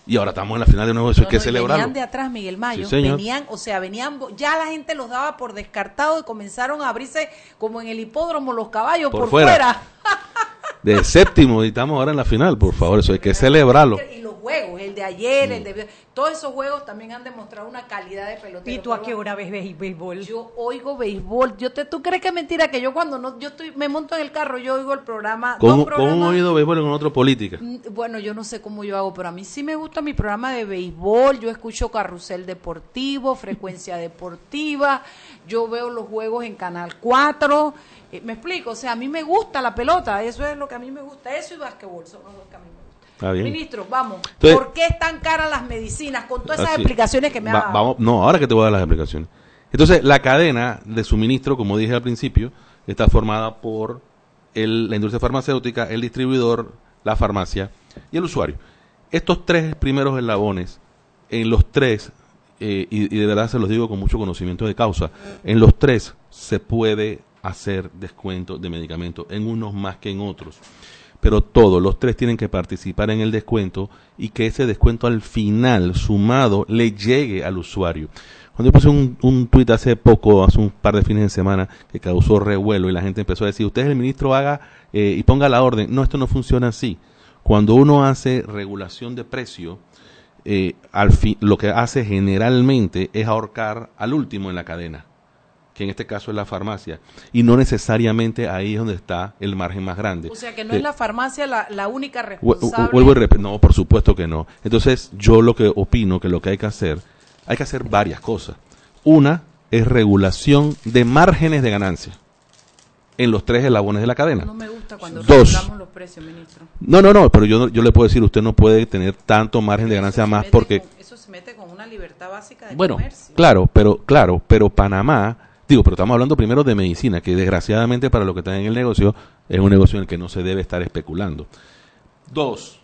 y ahora estamos en la final de nuevo. Eso hay que no, celebrarlo. Venían de atrás, Miguel Mayo. Sí, venían, o sea, venían, ya la gente los daba por descartado y comenzaron a abrirse como en el hipódromo los caballos Por por, fuera. fuera. De séptimo y estamos ahora en la final, por favor. Eso hay que celebrarlo. Y juegos, el de ayer, Mm. el de... Todos esos juegos también han demostrado una calidad de pelotero. ¿Y tú a qué hora ves béis- béisbol? Yo oigo béisbol. Yo te, ¿Tú crees que es mentira que yo cuando no, yo estoy, me monto en el carro, yo oigo el programa. ¿Cómo, ¿Cómo programas- he oído béisbol con otra política? Mm, Bueno, yo no sé cómo yo hago, pero a mí sí me gusta mi programa de béisbol. Yo escucho Carrusel Deportivo, Frecuencia Deportiva. Yo veo los juegos en Canal 4. Eh, me explico, o sea, a mí me gusta la pelota. Eso es lo que a mí me gusta. Eso y básquetbol son los dos que a mí me gustan. Está bien. Ministro, vamos. Entonces- ¿Por qué están caras las medicinas? Con todas esas Así. explicaciones que me ha dado. vamos, no, ahora que te voy a dar las explicaciones. Entonces, la cadena de suministro, como dije al principio, está formada por el- la industria farmacéutica, el distribuidor, la farmacia y el usuario. Estos tres primeros eslabones, en los tres, eh, y, y de verdad se los digo con mucho conocimiento de causa, en los tres se puede hacer descuento de medicamentos, en unos más que en otros pero todos los tres tienen que participar en el descuento y que ese descuento al final sumado le llegue al usuario. Cuando yo puse un, un tuit hace poco, hace un par de fines de semana, que causó revuelo y la gente empezó a decir, usted el ministro haga eh, y ponga la orden. No, esto no funciona así. Cuando uno hace regulación de precio, eh, al fin, lo que hace generalmente es ahorcar al último en la cadena que en este caso es la farmacia, y no necesariamente ahí es donde está el margen más grande. O sea, que no Eh, es la farmacia la, la única responsable. Vuelvo y repito, no, por supuesto que no. Entonces, yo lo que opino que lo que hay que hacer, hay que hacer varias cosas. Una es regulación de márgenes de ganancia en los tres eslabones de la cadena. No me gusta cuando Dos. regulamos los precios, ministro. No, no, no, pero yo, no- yo le puedo decir, usted no puede tener tanto margen de ganancia más porque... Eso se mete con una libertad básica de Bueno, comercio. claro, pero claro, pero Panamá, digo, pero estamos hablando primero de medicina, que desgraciadamente para lo que está en el negocio es un negocio en el que no se debe estar especulando. Dos,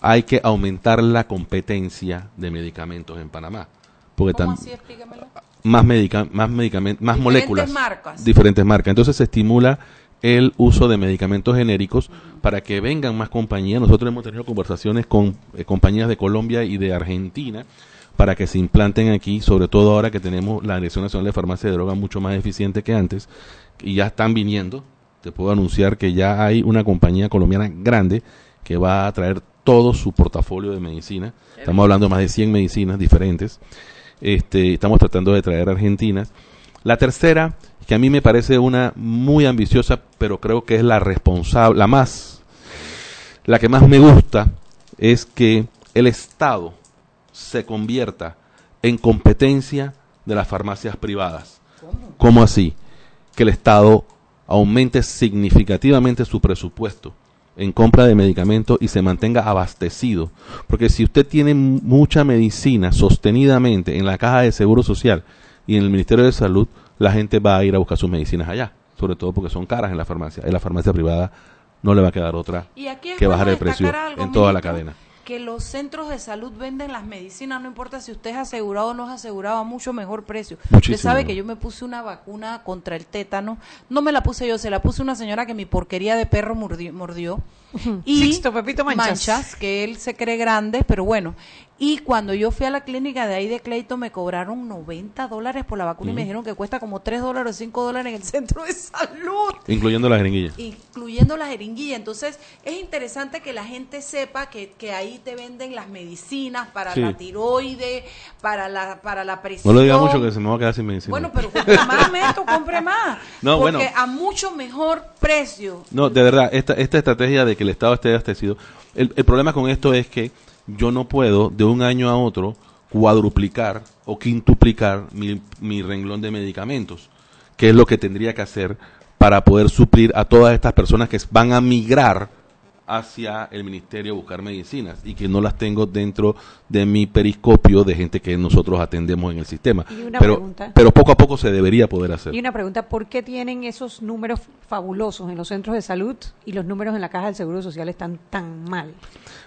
hay que aumentar la competencia de medicamentos en Panamá, porque ¿Cómo así? Explícamelo. más medica más medicamentos, más Diferentes moléculas, marcas. diferentes marcas. Entonces se estimula el uso de medicamentos genéricos para que vengan más compañías. Nosotros hemos tenido conversaciones con eh, compañías de Colombia y de Argentina para que se implanten aquí, sobre todo ahora que tenemos la Dirección Nacional de Farmacia de Drogas mucho más eficiente que antes, y ya están viniendo. Te puedo anunciar que ya hay una compañía colombiana grande que va a traer todo su portafolio de medicina. Estamos hablando de más de 100 medicinas diferentes. Este, estamos tratando de traer argentinas. La tercera, que a mí me parece una muy ambiciosa, pero creo que es la responsable, la más, la que más me gusta, es que el Estado se convierta en competencia de las farmacias privadas. ¿Cómo así? Que el Estado aumente significativamente su presupuesto en compra de medicamentos y se mantenga abastecido. Porque si usted tiene mucha medicina sostenidamente en la caja de Seguro Social y en el Ministerio de Salud, la gente va a ir a buscar sus medicinas allá, sobre todo porque son caras en la farmacia. En la farmacia privada no le va a quedar otra Y aquí es que bajar el precio algo, en toda la cadena. Que los centros de salud venden las medicinas, no importa si usted es asegurado o no es asegurado, a mucho mejor precio. Muchísimo Usted sabe que yo me puse una vacuna contra el tétano. No me la puse yo, se la puso una señora que mi porquería de perro mordió. mordió. y Sixto Pepito Manchas. que él se cree grande, pero bueno. Y cuando yo fui a la clínica de ahí de Clayton me cobraron 90 dólares por la vacuna y me dijeron que cuesta como 3 dólares o 5 dólares en el centro de salud. Incluyendo la jeringuilla. Incluyendo la jeringuilla. Entonces es interesante que la gente sepa que, que ahí te venden las medicinas para la tiroide, para la, para la presión. No lo diga mucho que se me va a quedar sin medicina. Bueno, pero compre más, Meto, compre más. No, porque bueno. a mucho mejor precio. No, de verdad, esta, esta estrategia de que el Estado esté abastecido, el, el problema con esto es que yo no puedo de un año a otro cuadruplicar o quintuplicar mi, mi renglón de medicamentos, que es lo que tendría que hacer para poder suplir a todas estas personas que van a migrar hacia el ministerio a buscar medicinas y que no las tengo dentro de mi periscopio de gente que nosotros atendemos en el sistema. Pero, pregunta. pero poco a poco se debería poder hacer. Y una pregunta, ¿por qué tienen esos números fabulosos en los centros de salud y los números en la caja del Seguro Social están tan mal?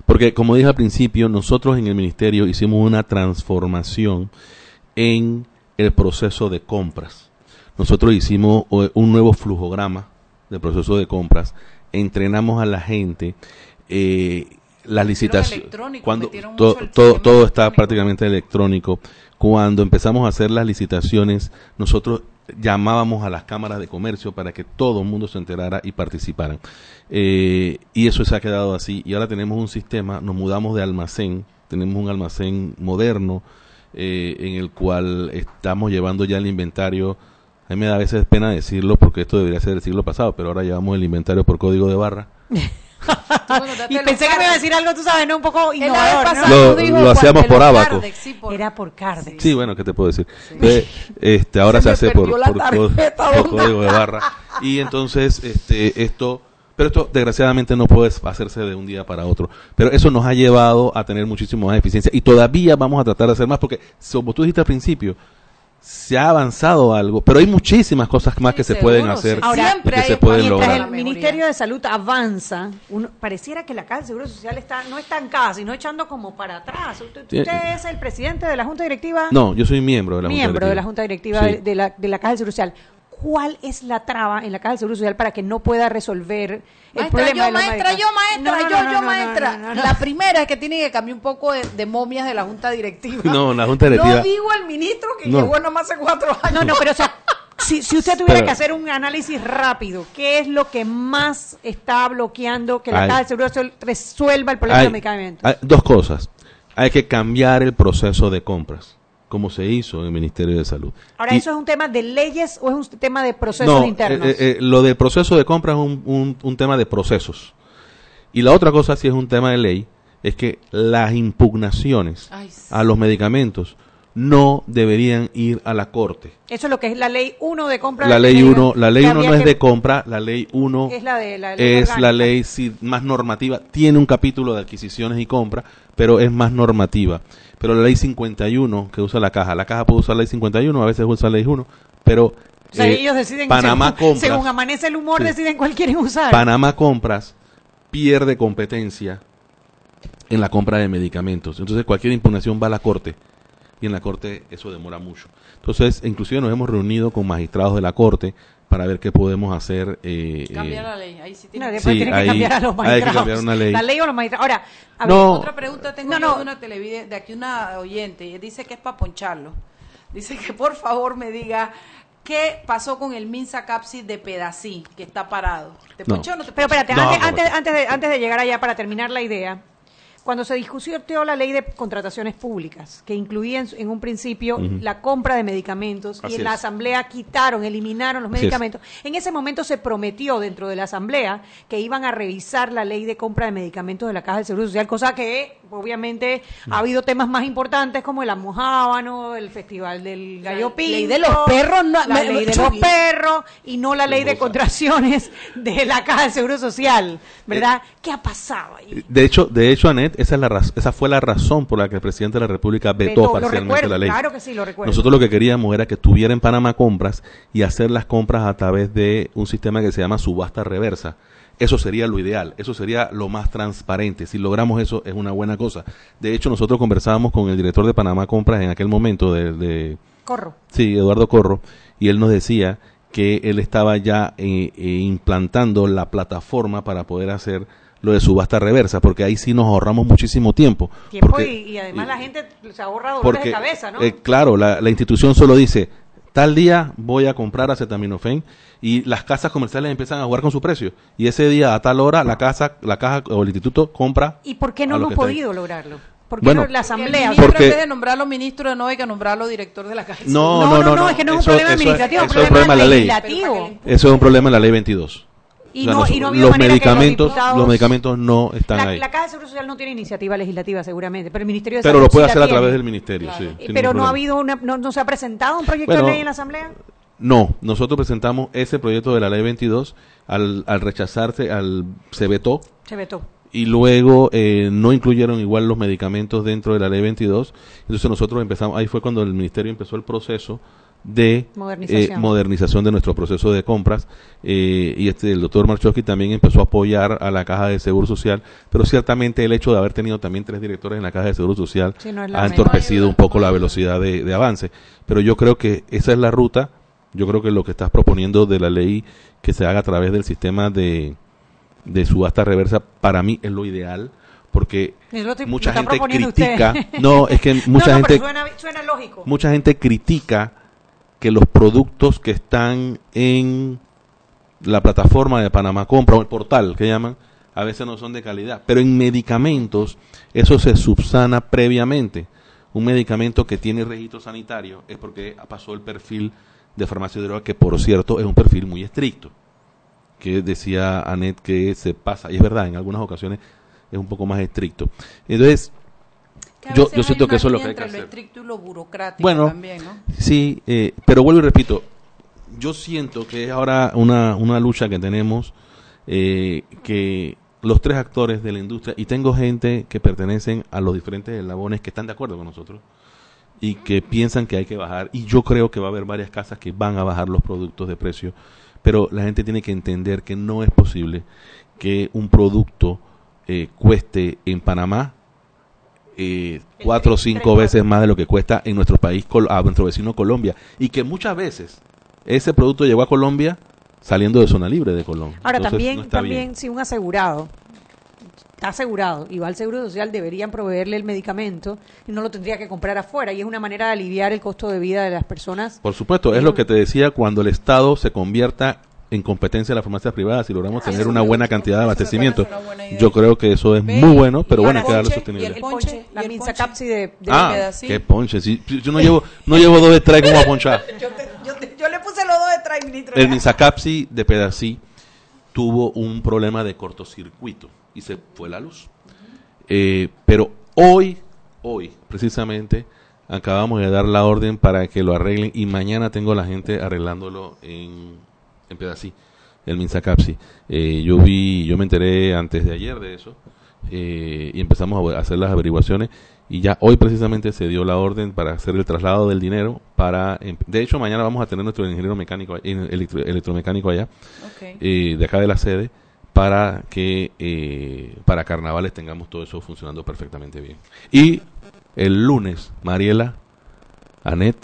Porque, como dije al principio, nosotros en el ministerio hicimos una transformación en el proceso de compras. Nosotros hicimos eh, un nuevo flujograma del proceso de compras, entrenamos a la gente, eh, la licitación, electrónico, cuando todo, todo está prácticamente electrónico. Cuando empezamos a hacer las licitaciones, nosotros llamábamos a las cámaras de comercio para que todo el mundo se enterara y participaran. Eh, y eso se ha quedado así. Y ahora tenemos un sistema, nos mudamos de almacén, tenemos un almacén moderno eh, en el cual estamos llevando ya el inventario. A mí me da a veces pena decirlo porque esto debería ser del siglo pasado, pero ahora llevamos el inventario por código de barra. y pensé que me iba a decir algo, tú sabes, no un poco Él la vez innovador, ¿no? pasada Lo- dijo lo hacíamos por abaco. Cardex, sí, por- Era por Cardex. Sí, bueno, ¿qué te puedo decir? Entonces, este, ahora Se hace por, por código de barra. Y entonces, este, esto, pero esto desgraciadamente no puede hacerse de un día para otro. Pero eso nos ha llevado a tener muchísimo más eficiencia y todavía vamos a tratar de hacer más porque, como tú dijiste al principio, se ha avanzado algo, pero hay muchísimas cosas más que se seguro, pueden hacer sí. Ahora, que se pueden Mientras lograr. el Ministerio de Salud avanza, uno- pareciera que la Caja del Seguro Social está no estancada, sino echando como para atrás. Usted, Sí. usted es el presidente de la Junta Directiva. No, yo soy miembro de la Junta miembro de Directiva. la Junta Directiva Sí. de, de la, de la Caja del Seguro Social. ¿Cuál es la traba en la Caja del Seguro Social para que no pueda resolver Maestra, yo, de maestra, yo, maestra, No, no, yo, yo, maestra. La primera es que tiene que cambiar un poco de, de momias de la Junta Directiva. No, la Junta Directiva- No digo el ministro que No. llegó nomás hace cuatro años. No, no, pero o sea, si, si usted tuviera Pero- que hacer un análisis rápido, ¿qué es lo que más está bloqueando que la Ay. Caja del Seguro Social resuelva el problema Hay- de medicamentos? hay dos cosas. Hay que cambiar el proceso de compras, como se hizo en el Ministerio de Salud. Ahora, Y- ¿eso es un tema de leyes o es un tema de procesos no, internos? eh, eh, lo del proceso de compra es un, un- un tema de procesos. Y la otra cosa, si es un tema de ley, es que las impugnaciones Ay, sí. a los medicamentos no deberían ir a la corte. Eso es lo que es la ley 1 de compra La ley medicamentos. 1 la ley Que uno no habría es de compra, la ley 1 Es la de la ley es orgánica. la ley sí, más normativa, tiene un capítulo de adquisiciones y compra, pero es más normativa. Pero la ley 51 que usa la caja, la caja puede usar la ley 51, a veces usa la ley 1, pero O sea, eh, ellos deciden, Panamá según, compras, según amanece el humor, Sí. deciden cuál quieren usar. Panamá Compras pierde competencia en la compra de medicamentos. Entonces cualquier impugnación va a la corte y en la corte eso demora mucho. Entonces, inclusive nos hemos reunido con magistrados de la corte para ver qué podemos hacer. eh, Cambiar eh, la ley. Ahí sí tiene No, que después Sí, tienen ahí que cambiar a los hay que magistrados. cambiar una ley. La ley o los magistrados. Ahora, a ver. Otra pregunta tengo No, de una televidente, de aquí una oyente, y dice que es para poncharlo. Dice que por favor me diga qué pasó con el Minsa Capsi de Pedací, que está parado. ¿Te No. ponchó o no te Pero espérate, No, antes, no, antes, antes de, antes de llegar allá para terminar la idea, cuando se discutió la ley de contrataciones públicas, que incluía en, en un principio la compra de medicamentos, Así y en la asamblea quitaron, eliminaron los es. medicamentos, en ese momento se prometió dentro de la asamblea que iban a revisar la ley de compra de medicamentos de la Caja del Seguro Social, cosa que obviamente ha habido temas más importantes como el almojábano, el festival del gallo pinto, ley de los perros, no- la me- ley de los perros y no la ley de contracciones de la Caja del Seguro Social, ¿verdad? ¿Qué ha pasado ahí? De hecho, de hecho, Anet, esa, es la raz- esa fue la razón por la que el presidente de la República vetó, parcialmente recuerdo, la ley. claro que sí, lo recuerdo. Nosotros lo que queríamos era que estuviera en Panamá compras y hacer las compras a través de un sistema que se llama subasta reversa. Eso sería lo ideal, eso sería lo más transparente. Si logramos eso, es una buena cosa. De hecho, nosotros conversábamos con el director de Panamá Compras en aquel momento, de, de- Corro. Sí, Eduardo Corro, y él nos decía que él estaba ya eh, eh, implantando la plataforma para poder hacer lo de subasta reversa, porque ahí sí nos ahorramos muchísimo tiempo. Tiempo porque, y, además la gente se ahorra dolores porque, de cabeza, ¿no? Eh, claro, la, la, institución solo dice, tal día voy a comprar acetaminofén y las casas comerciales empiezan a jugar con su precio. Y ese día, a tal hora, la casa, la caja o el instituto compra. ¿Y por qué no hemos podido lograrlo? ¿Por qué bueno, no la asamblea? Porque, porque, en vez de nombrarlo ministro no hay que nombrarlo director de la caja. No, no, no, no, no, es que no es un problema administrativo, es un problema de la ley. legislativo. Eso es un problema en la ley 22. Y o sea, no, y no los medicamentos, los, los, medicamentos no están la, ahí. La Caja de Seguro Social no tiene iniciativa legislativa seguramente, pero el Ministerio de Pero Salud lo puede sí hacer a través del ministerio, Claro. sí. Pero no ha habido una, no, no, se ha presentado un proyecto Bueno, de ley en la asamblea. No, nosotros presentamos ese proyecto de la ley 22 al, al rechazarse, al se vetó. Se vetó. Y luego eh, no incluyeron igual los medicamentos dentro de la ley 22. Entonces nosotros empezamos, ahí fue cuando el ministerio empezó el proceso de modernización, eh, modernización. de nuestro proceso de compras. Eh, y este el doctor Marchowski también empezó a apoyar a la caja de seguro social pero ciertamente el hecho de haber tenido también tres directores en la caja de seguro social no ha entorpecido un poco la velocidad de, de avance. Pero yo creo que esa es la ruta. Yo creo que lo que estás proponiendo de la ley que se haga a través del sistema de, de subasta reversa para mí es lo ideal porque estoy- mucha gente critica usted. no es que mucha No, no, pero gente suena, suena lógico. mucha gente critica que los productos que están en la plataforma de Panamá Compra o el portal que llaman a veces no son de calidad, pero en medicamentos eso se subsana previamente. Un medicamento que tiene registro sanitario es porque pasó el perfil de farmacia de droga que por cierto es un perfil muy estricto. Que decía Anet que se pasa, y es verdad, en algunas ocasiones es un poco más estricto. Entonces, Que yo, yo siento que eso es lo que hay que hacer. lo estricto y lo burocrático Bueno, también, ¿no? sí, eh, pero vuelvo y repito, yo siento que es ahora una, una lucha que tenemos, eh, que los tres actores de la industria, y tengo gente que pertenecen a los diferentes eslabones que están de acuerdo con nosotros y que piensan que hay que bajar, y yo creo que va a haber varias casas que van a bajar los productos de precio, pero la gente tiene que entender que no es posible que un producto eh, cueste en Panamá eh, cuatro o cinco veces más de lo que cuesta en nuestro país, a nuestro vecino Colombia. Y que muchas veces ese producto llegó a Colombia saliendo de zona libre de Colombia. Ahora Entonces, también, no también bien. si un asegurado está asegurado y va al seguro social deberían proveerle el medicamento y no lo tendría que comprar afuera y es una manera de aliviar el costo de vida de las personas. Por supuesto, es lo que te decía cuando el Estado se convierta en competencia de las farmacias privadas y logramos tener una buena cantidad de abastecimiento. Yo creo que eso es muy bueno, pero bueno, hay que darle Y sostenibilidad. el ponche, la minza capsi de, de Ah, qué ponche. yo no llevo, no llevo dos de tres como a ponchar. Yo, te- yo te- yo le puse los dos detrás, ministro. El Minsacapsi de Pedací tuvo un problema de cortocircuito y se fue la luz. Eh, pero hoy, hoy, precisamente, acabamos de dar la orden para que lo arreglen y mañana tengo la gente arreglándolo en, en Pedací, el Minsacapsi. Eh, yo vi, yo me enteré antes de ayer de eso eh, y empezamos a hacer las averiguaciones y ya hoy precisamente se dio la orden para hacer el traslado del dinero para em- de hecho mañana vamos a tener nuestro ingeniero mecánico eh, electro- electromecánico allá eh, de acá de la sede para que eh, para carnavales tengamos todo eso funcionando perfectamente bien. Y el lunes Mariela Anet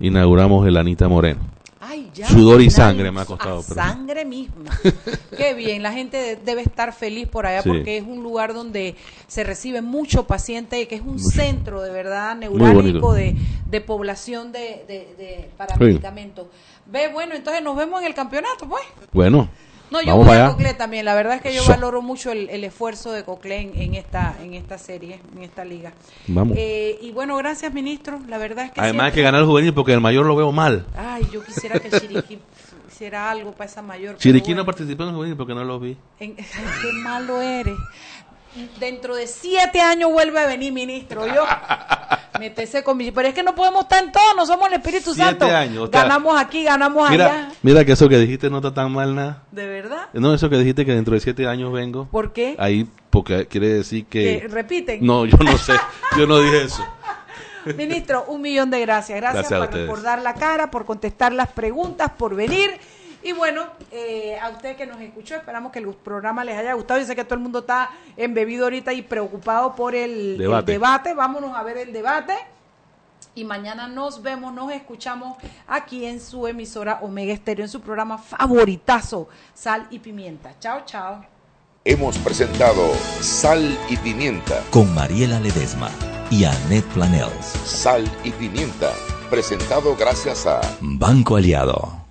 inauguramos el Anita Moreno Ay, ya, sudor y sangre me ha costado a pero- sangre misma. Qué bien, la gente de- debe estar feliz por allá Sí. porque es un lugar donde se recibe mucho paciente y que es un Mucho. centro de verdad neurálgico de, de población de, de, de- para Sí. medicamentos. Ve, bueno, entonces nos vemos en el campeonato, pues. bueno No, yo vamos voy a Coclé también. La verdad es que yo So. valoro mucho el, el esfuerzo de Coclé en, en esta en esta serie, en esta liga. Vamos. Eh, y bueno, gracias, ministro. La verdad es que además hay que ganar el juvenil porque el mayor lo veo mal Ay, yo quisiera que Chiriquí hiciera algo para esa mayor. Chiriquí no bueno. participó en el juvenil porque no lo vi En- qué malo eres. Dentro de siete años vuelve a venir ministro. Yo métese con mi. Pero es que no podemos estar en todo, no somos el Espíritu Siete Santo. años, o sea, ganamos aquí, ganamos Mira, allá. mira que eso que dijiste no está tan mal nada. ¿De verdad? No, eso que dijiste que dentro de siete años vengo. ¿Por qué? Ahí, porque quiere decir que... Que repiten. No, yo no sé. Yo no dije eso. Ministro, un millón de gracias. Gracias, Gracias por, ustedes. por dar la cara, por contestar las preguntas, por venir. Y bueno, eh, a usted que nos escuchó, esperamos que el programa les haya gustado. Yo sé que todo el mundo está embebido ahorita y preocupado por el el Debate. debate. Vámonos a ver el debate. Y mañana nos vemos, nos escuchamos aquí en su emisora Omega Estéreo, en su programa favoritazo, Sal y Pimienta. Chao, chao. hemos presentado Sal y Pimienta con Mariela Ledesma y Annette Planels. Sal y Pimienta, presentado gracias a Banco Aliado.